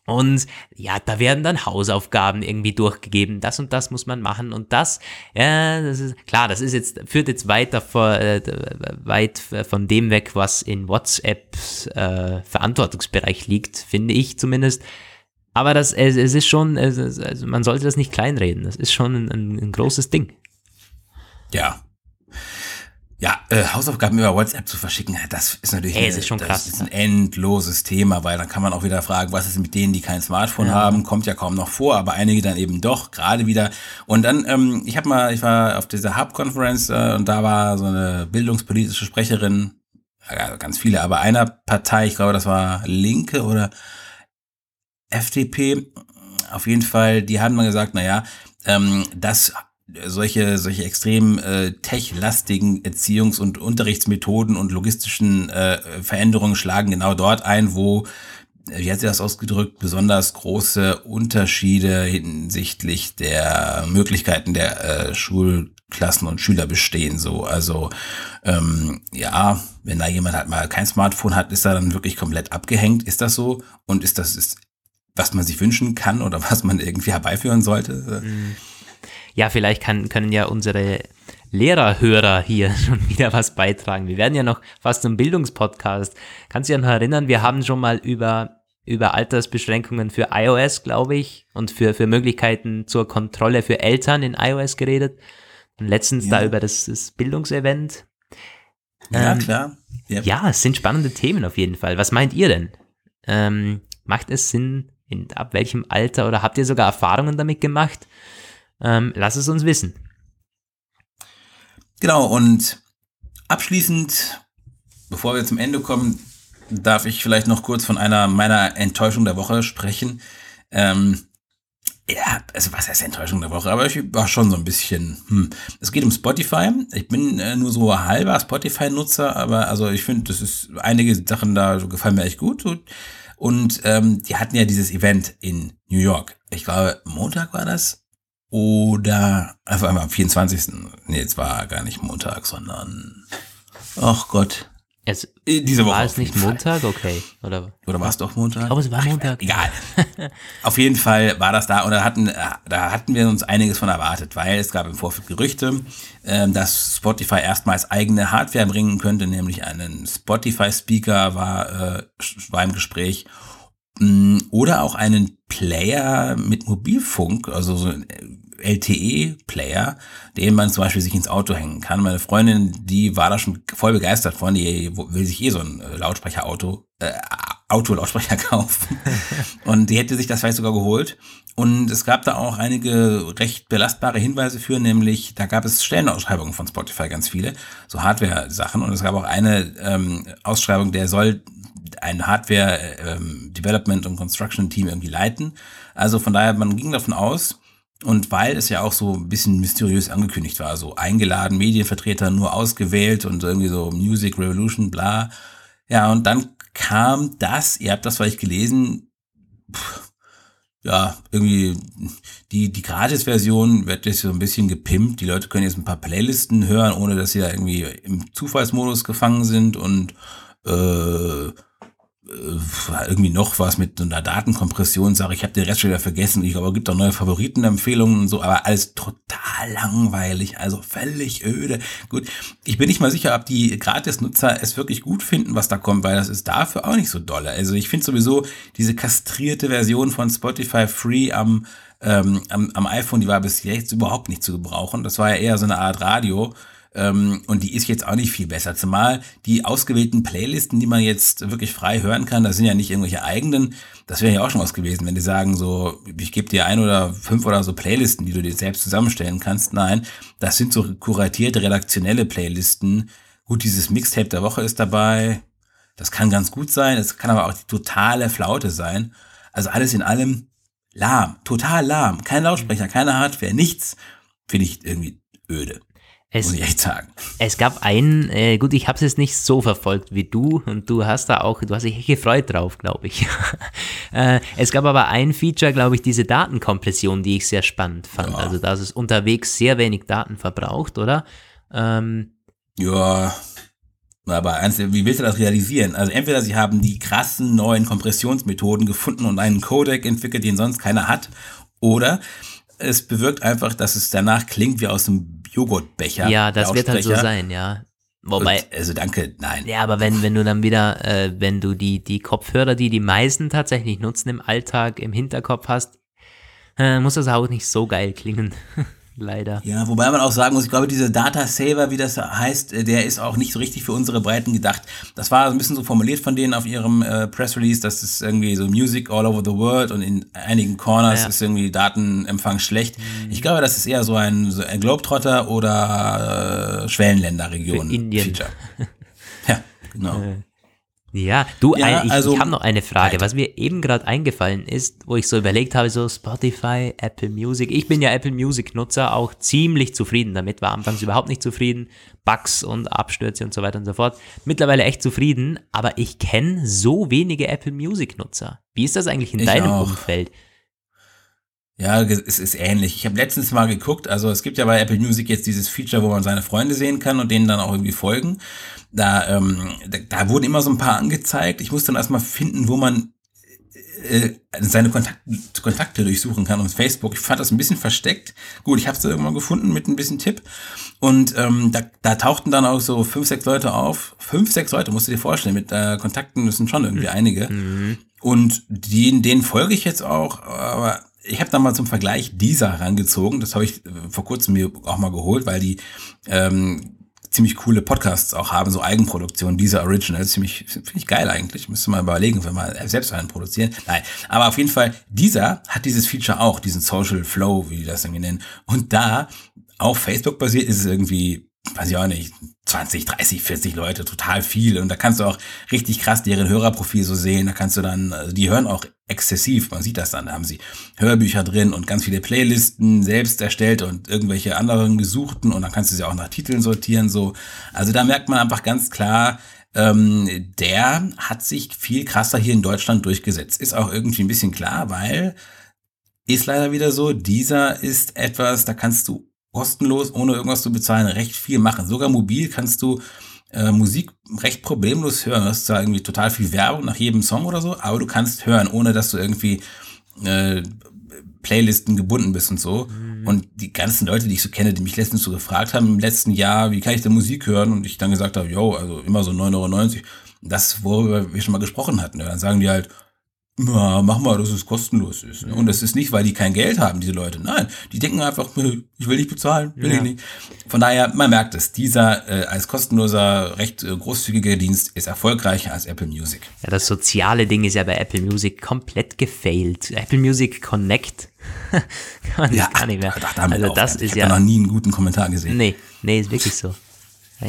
und ja, da werden dann Hausaufgaben irgendwie durchgegeben. Das und das muss man machen und das, ja, das ist klar, das ist jetzt führt jetzt weiter vor, äh, weit von dem weg, was in WhatsApps äh, Verantwortungsbereich liegt, finde ich zumindest. Aber das, es, es ist schon, es, also man sollte das nicht kleinreden. Das ist schon ein, ein, ein großes Ding. Ja, ja, äh, Hausaufgaben über WhatsApp zu verschicken, das ist natürlich Ey, eine, ist schon das krass, ist ein endloses Thema, weil dann kann man auch wieder fragen, was ist mit denen, die kein Smartphone ja. haben, kommt ja kaum noch vor, aber einige dann eben doch, gerade wieder. Und dann, ähm, ich habe mal, ich war auf dieser Hub-Conference äh, und da war so eine bildungspolitische Sprecherin, äh, ganz viele, aber einer Partei, ich glaube, das war Linke oder FDP, auf jeden Fall, die haben mal gesagt, na ja, ähm, das solche, solche extrem äh, tech-lastigen Erziehungs- und Unterrichtsmethoden und logistischen äh, Veränderungen schlagen genau dort ein, wo, äh, wie hat sie das ausgedrückt, besonders große Unterschiede hinsichtlich der Möglichkeiten der äh, Schulklassen und Schüler bestehen. So, also ähm, ja, wenn da jemand halt mal kein Smartphone hat, ist er dann wirklich komplett abgehängt. Ist das so? Und ist das ist, was man sich wünschen kann oder was man irgendwie herbeiführen sollte? Mhm ja, vielleicht kann, können ja unsere Lehrerhörer hier schon wieder was beitragen. Wir werden ja noch fast zum Bildungspodcast. Kannst du dich noch erinnern, wir haben schon mal über, über Altersbeschränkungen für iOS, glaube ich, und für, für Möglichkeiten zur Kontrolle für Eltern in iOS geredet. Und letztens ja. da über das, das Bildungsevent. Ja, ähm, klar. Yep. Ja, es sind spannende Themen auf jeden Fall. Was meint ihr denn? Ähm, macht es Sinn, in, ab welchem Alter oder habt ihr sogar Erfahrungen damit gemacht? Ähm, lass es uns wissen. Genau, und abschließend, bevor wir zum Ende kommen, darf ich vielleicht noch kurz von einer meiner Enttäuschung der Woche sprechen. Ähm, ja, also was heißt Enttäuschung der Woche? Aber ich war schon so ein bisschen, hm. Es geht um Spotify. Ich bin äh, nur so halber Spotify-Nutzer, aber also ich finde, das ist einige Sachen da gefallen mir echt gut. Und ähm, die hatten ja dieses Event in New York. Ich glaube, Montag war das. Oder einfach einmal am 24. Nee, es war gar nicht Montag, sondern. Ach Gott. Es, äh, Diese Woche. War es nicht Montag? Okay. Oder, Oder war es doch Montag? Ich glaube, es war Montag. Ach, egal. Auf jeden Fall war das da und da hatten, da hatten wir uns einiges von erwartet, weil es gab im Vorfeld Gerüchte, ähm, dass Spotify erstmals eigene Hardware bringen könnte, nämlich einen Spotify-Speaker war, äh, war im Gespräch oder auch einen Player mit Mobilfunk, also so ein LTE-Player, den man zum Beispiel sich ins Auto hängen kann. Meine Freundin, die war da schon voll begeistert von, die will sich eh so ein äh, Lautsprecherauto, äh, Autolautsprecher kaufen. und die hätte sich das vielleicht sogar geholt. Und es gab da auch einige recht belastbare Hinweise für, nämlich da gab es Stellenausschreibungen von Spotify ganz viele, so Hardware-Sachen. Und es gab auch eine ähm, Ausschreibung, der soll ein Hardware ähm, Development und Construction Team irgendwie leiten. Also von daher, man ging davon aus, und weil es ja auch so ein bisschen mysteriös angekündigt war, so eingeladen, Medienvertreter nur ausgewählt und irgendwie so Music Revolution, bla. Ja, und dann kam das, ihr habt das vielleicht gelesen, ja, irgendwie die, die Gratis-Version wird jetzt so ein bisschen gepimpt. Die Leute können jetzt ein paar Playlisten hören, ohne dass sie da irgendwie im Zufallsmodus gefangen sind und äh, irgendwie noch was mit einer Datenkompression, sage ich, habe den Rest schon wieder vergessen. Ich glaube, es gibt auch neue Favoritenempfehlungen und so, aber alles total langweilig, also völlig öde. Gut, ich bin nicht mal sicher, ob die Gratis-Nutzer es wirklich gut finden, was da kommt, weil das ist dafür auch nicht so dolle. Also ich finde sowieso diese kastrierte Version von Spotify Free am, ähm, am, am iPhone, die war bis jetzt überhaupt nicht zu gebrauchen. Das war ja eher so eine Art Radio. Ähm, und die ist jetzt auch nicht viel besser. Zumal die ausgewählten Playlisten, die man jetzt wirklich frei hören kann, das sind ja nicht irgendwelche eigenen. Das wäre ja auch schon was gewesen, wenn die sagen so, ich gebe dir ein oder fünf oder so Playlisten, die du dir selbst zusammenstellen kannst. Nein, das sind so kuratierte, redaktionelle Playlisten. Gut, dieses Mixtape der Woche ist dabei. Das kann ganz gut sein. Es kann aber auch die totale Flaute sein. Also alles in allem lahm, total lahm. Kein Lautsprecher, keine Hardware, nichts. Finde ich irgendwie öde. Es, muss ich echt sagen. Es gab einen, äh, gut, ich habe es jetzt nicht so verfolgt wie du und du hast da auch, du hast dich echt gefreut drauf, glaube ich. äh, es gab aber ein Feature, glaube ich, diese Datenkompression, die ich sehr spannend fand. Ja. Also, dass es unterwegs sehr wenig Daten verbraucht, oder? Ähm, ja, aber wie willst du das realisieren? Also entweder sie haben die krassen neuen Kompressionsmethoden gefunden und einen Codec entwickelt, den sonst keiner hat, oder es bewirkt einfach, dass es danach klingt wie aus einem Joghurtbecher. Ja, das wird halt so sein, ja. Wobei. Und, also danke, nein. Ja, aber wenn, wenn du dann wieder, äh, wenn du die, die Kopfhörer, die die meisten tatsächlich nutzen im Alltag, im Hinterkopf hast, äh, muss das auch nicht so geil klingen. leider. Ja, wobei man auch sagen muss, ich glaube, dieser Data Saver, wie das heißt, äh, der ist auch nicht so richtig für unsere Breiten gedacht. Das war ein bisschen so formuliert von denen auf ihrem äh, Press Release, dass es irgendwie so Music all over the world und in einigen Corners ja. ist irgendwie Datenempfang schlecht. Mhm. Ich glaube, das ist eher so ein, so ein Globetrotter oder äh, Schwellenländerregion. Indien. Feature. ja, genau. Äh, ja, du, ja, ich, also, ich habe noch eine Frage, Alter. was mir eben gerade eingefallen ist, wo ich so überlegt habe, so Spotify, Apple Music. Ich bin ja Apple Music Nutzer, auch ziemlich zufrieden damit, war anfangs überhaupt nicht zufrieden, Bugs und Abstürze und so weiter und so fort. Mittlerweile echt zufrieden, aber ich kenne so wenige Apple Music Nutzer. Wie ist das eigentlich in deinem auch. Umfeld? Ja, es ist ähnlich. Ich habe letztens mal geguckt, also es gibt ja bei Apple Music jetzt dieses Feature, wo man seine Freunde sehen kann und denen dann auch irgendwie folgen. Da, ähm, da, da wurden immer so ein paar angezeigt. Ich musste dann erstmal finden, wo man äh, seine Kontakt Kontakte durchsuchen kann und Facebook. Ich fand das ein bisschen versteckt. Gut, ich habe es irgendwann gefunden mit ein bisschen Tipp. Und ähm, da, da tauchten dann auch so fünf, sechs Leute auf. Fünf, sechs Leute, musst du dir vorstellen. Mit äh, Kontakten sind schon irgendwie einige. Mhm. Und die, denen folge ich jetzt auch, aber ich habe da mal zum Vergleich dieser herangezogen. Das habe ich äh, vor kurzem mir auch mal geholt, weil die ähm, ziemlich coole Podcasts auch haben, so Eigenproduktionen, diese Originals, ziemlich, finde ich geil eigentlich. Müsste mal überlegen, wenn wir selbst einen produzieren. Nein, aber auf jeden Fall, dieser hat dieses Feature auch, diesen Social Flow, wie die das irgendwie nennen. Und da, auf Facebook basiert, ist es irgendwie weiß ich auch nicht, 20, 30, 40 Leute, total viel. Und da kannst du auch richtig krass deren Hörerprofil so sehen. Da kannst du dann, also die hören auch exzessiv, man sieht das dann, da haben sie Hörbücher drin und ganz viele Playlisten selbst erstellt und irgendwelche anderen gesuchten und dann kannst du sie auch nach Titeln sortieren, so. Also da merkt man einfach ganz klar, ähm, der hat sich viel krasser hier in Deutschland durchgesetzt. Ist auch irgendwie ein bisschen klar, weil ist leider wieder so, dieser ist etwas, da kannst du kostenlos, ohne irgendwas zu bezahlen, recht viel machen. Sogar mobil kannst du äh, Musik recht problemlos hören. Du hast zwar irgendwie total viel Werbung nach jedem Song oder so, aber du kannst hören, ohne dass du irgendwie äh, Playlisten gebunden bist und so. Mhm. Und die ganzen Leute, die ich so kenne, die mich letztens so gefragt haben im letzten Jahr, wie kann ich denn Musik hören? Und ich dann gesagt habe, yo, also immer so 9,90 Euro. Das, worüber wir schon mal gesprochen hatten. Ja, dann sagen die halt, ja, mach mal, dass es kostenlos ist. Und das ist nicht, weil die kein Geld haben, diese Leute. Nein, die denken einfach, ich will nicht bezahlen, will ja. ich nicht. Von daher, man merkt es, dieser äh, als kostenloser, recht äh, großzügiger Dienst ist erfolgreicher als Apple Music. Ja, das soziale Ding ist ja bei Apple Music komplett gefailt. Apple Music Connect kann man ja, gar nicht mehr. Ach, also das ist ich ja noch nie einen guten Kommentar gesehen. Nee, nee, ist wirklich so.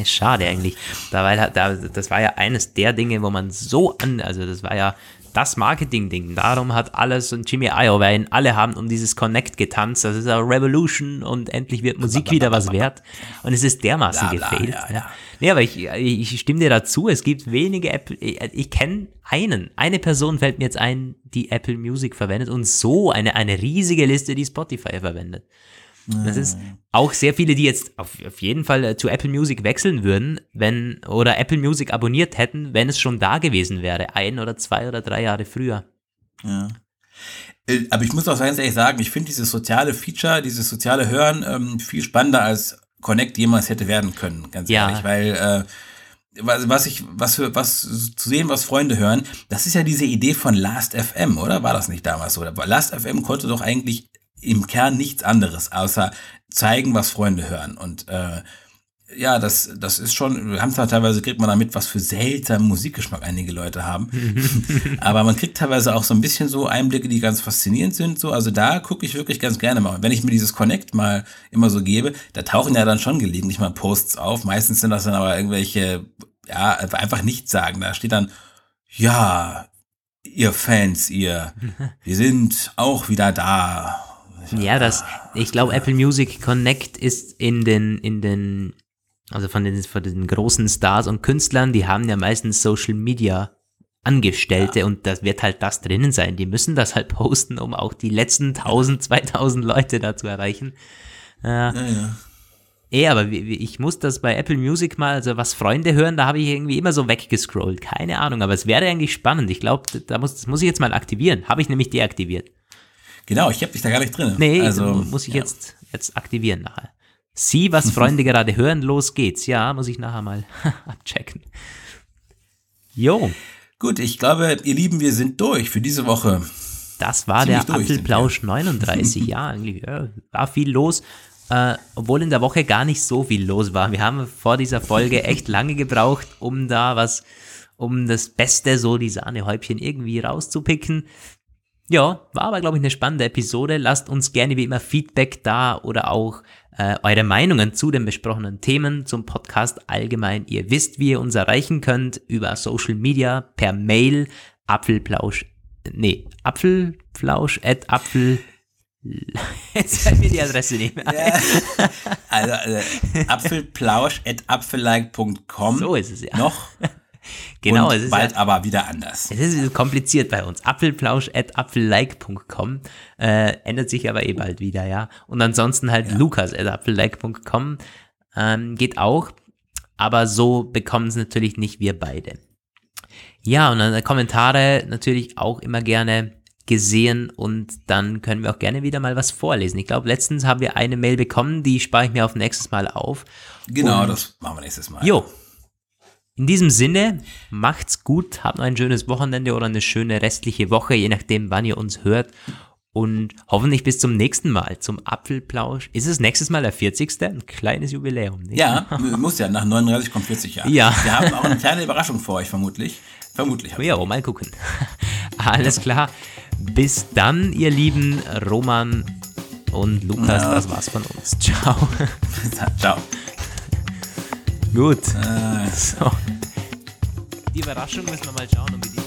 Schade eigentlich. Da, weil, da, das war ja eines der Dinge, wo man so an, also das war ja das Marketing-Ding. Darum hat alles und Jimmy Iovine, alle haben um dieses Connect getanzt. Das ist eine Revolution und endlich wird Musik wieder was wert. Und es ist dermaßen bla, bla, gefailt. Ja, ja. Nee, aber ich, ich stimme dir dazu. Es gibt wenige Apple, ich, ich kenne einen. Eine Person fällt mir jetzt ein, die Apple Music verwendet und so eine, eine riesige Liste, die Spotify verwendet. Das ist auch sehr viele, die jetzt auf, auf jeden Fall äh, zu Apple Music wechseln würden, wenn, oder Apple Music abonniert hätten, wenn es schon da gewesen wäre, ein oder zwei oder drei Jahre früher. Ja. Äh, aber ich muss auch ganz ehrlich sagen, ich finde dieses soziale Feature, dieses soziale Hören ähm, viel spannender als Connect jemals hätte werden können, ganz ja. ehrlich, weil äh, was ich, was für, was zu sehen, was Freunde hören, das ist ja diese Idee von Last FM, oder? War das nicht damals so? Last FM konnte doch eigentlich im Kern nichts anderes, außer zeigen, was Freunde hören. Und äh, ja, das, das ist schon, wir haben zwar teilweise, kriegt man damit, was für seltsamen Musikgeschmack einige Leute haben. Aber man kriegt teilweise auch so ein bisschen so Einblicke, die ganz faszinierend sind. So, also da gucke ich wirklich ganz gerne mal. Wenn ich mir dieses Connect mal immer so gebe, da tauchen ja dann schon gelegentlich mal Posts auf. Meistens sind das dann aber irgendwelche, ja, einfach nichts sagen. Da steht dann, ja, ihr Fans, ihr, wir sind auch wieder da ja, das, ich glaube, Apple Music Connect ist in den, in den, also von den, von den großen Stars und Künstlern, die haben ja meistens Social Media Angestellte ja. und das wird halt das drinnen sein. Die müssen das halt posten, um auch die letzten 1000, 2000 Leute da zu erreichen. Äh, ja, ja. Eh, aber ich muss das bei Apple Music mal, also was Freunde hören, da habe ich irgendwie immer so weggescrollt. Keine Ahnung, aber es wäre eigentlich spannend. Ich glaube, da muss, das muss ich jetzt mal aktivieren. Habe ich nämlich deaktiviert. Genau, ich habe dich da gar nicht drin. Nee, also muss ich ja. jetzt, jetzt aktivieren nachher. Sieh, was Freunde gerade hören, los geht's. Ja, muss ich nachher mal abchecken. Jo. Gut, ich glaube, ihr Lieben, wir sind durch für diese Woche. Das war Ziemlich der Apfelplausch 39. ja, eigentlich ja, war viel los. Äh, obwohl in der Woche gar nicht so viel los war. Wir haben vor dieser Folge echt lange gebraucht, um da was, um das Beste, so die Sahnehäubchen irgendwie rauszupicken. Ja, war aber, glaube ich, eine spannende Episode. Lasst uns gerne wie immer Feedback da oder auch äh, eure Meinungen zu den besprochenen Themen zum Podcast allgemein. Ihr wisst, wie ihr uns erreichen könnt über Social Media, per Mail, Apfelplausch, nee, Apfelplausch at Apfel. Jetzt fällt mir die Adresse nicht mehr Ja, also, also apfelplausch at apfellike.com. So ist es ja. Noch Genau, und es ist bald ja, aber wieder anders. Es ist kompliziert bei uns. Apfelplausch.apfellike.com äh, ändert sich aber eh bald wieder, ja. Und ansonsten halt ja. lukas.apfellike.com ähm, geht auch, aber so bekommen es natürlich nicht wir beide. Ja, und dann Kommentare natürlich auch immer gerne gesehen und dann können wir auch gerne wieder mal was vorlesen. Ich glaube, letztens haben wir eine Mail bekommen, die spare ich mir auf nächstes Mal auf. Genau, und, das machen wir nächstes Mal. Jo, in diesem Sinne, macht's gut, habt noch ein schönes Wochenende oder eine schöne restliche Woche, je nachdem, wann ihr uns hört. Und hoffentlich bis zum nächsten Mal, zum Apfelplausch. Ist es nächstes Mal der 40. Ein kleines Jubiläum, nicht? Ja, muss ja, nach 39 kommt 40 Jahre. Ja. Wir haben auch eine kleine Überraschung für euch, vermutlich. Vermutlich. Ja, oh, mal gucken. Alles klar. Bis dann, ihr lieben Roman und Lukas, ja. das war's von uns. Ciao. Ciao. Gut. Äh. So. Die Überraschung müssen wir mal schauen, ob wir die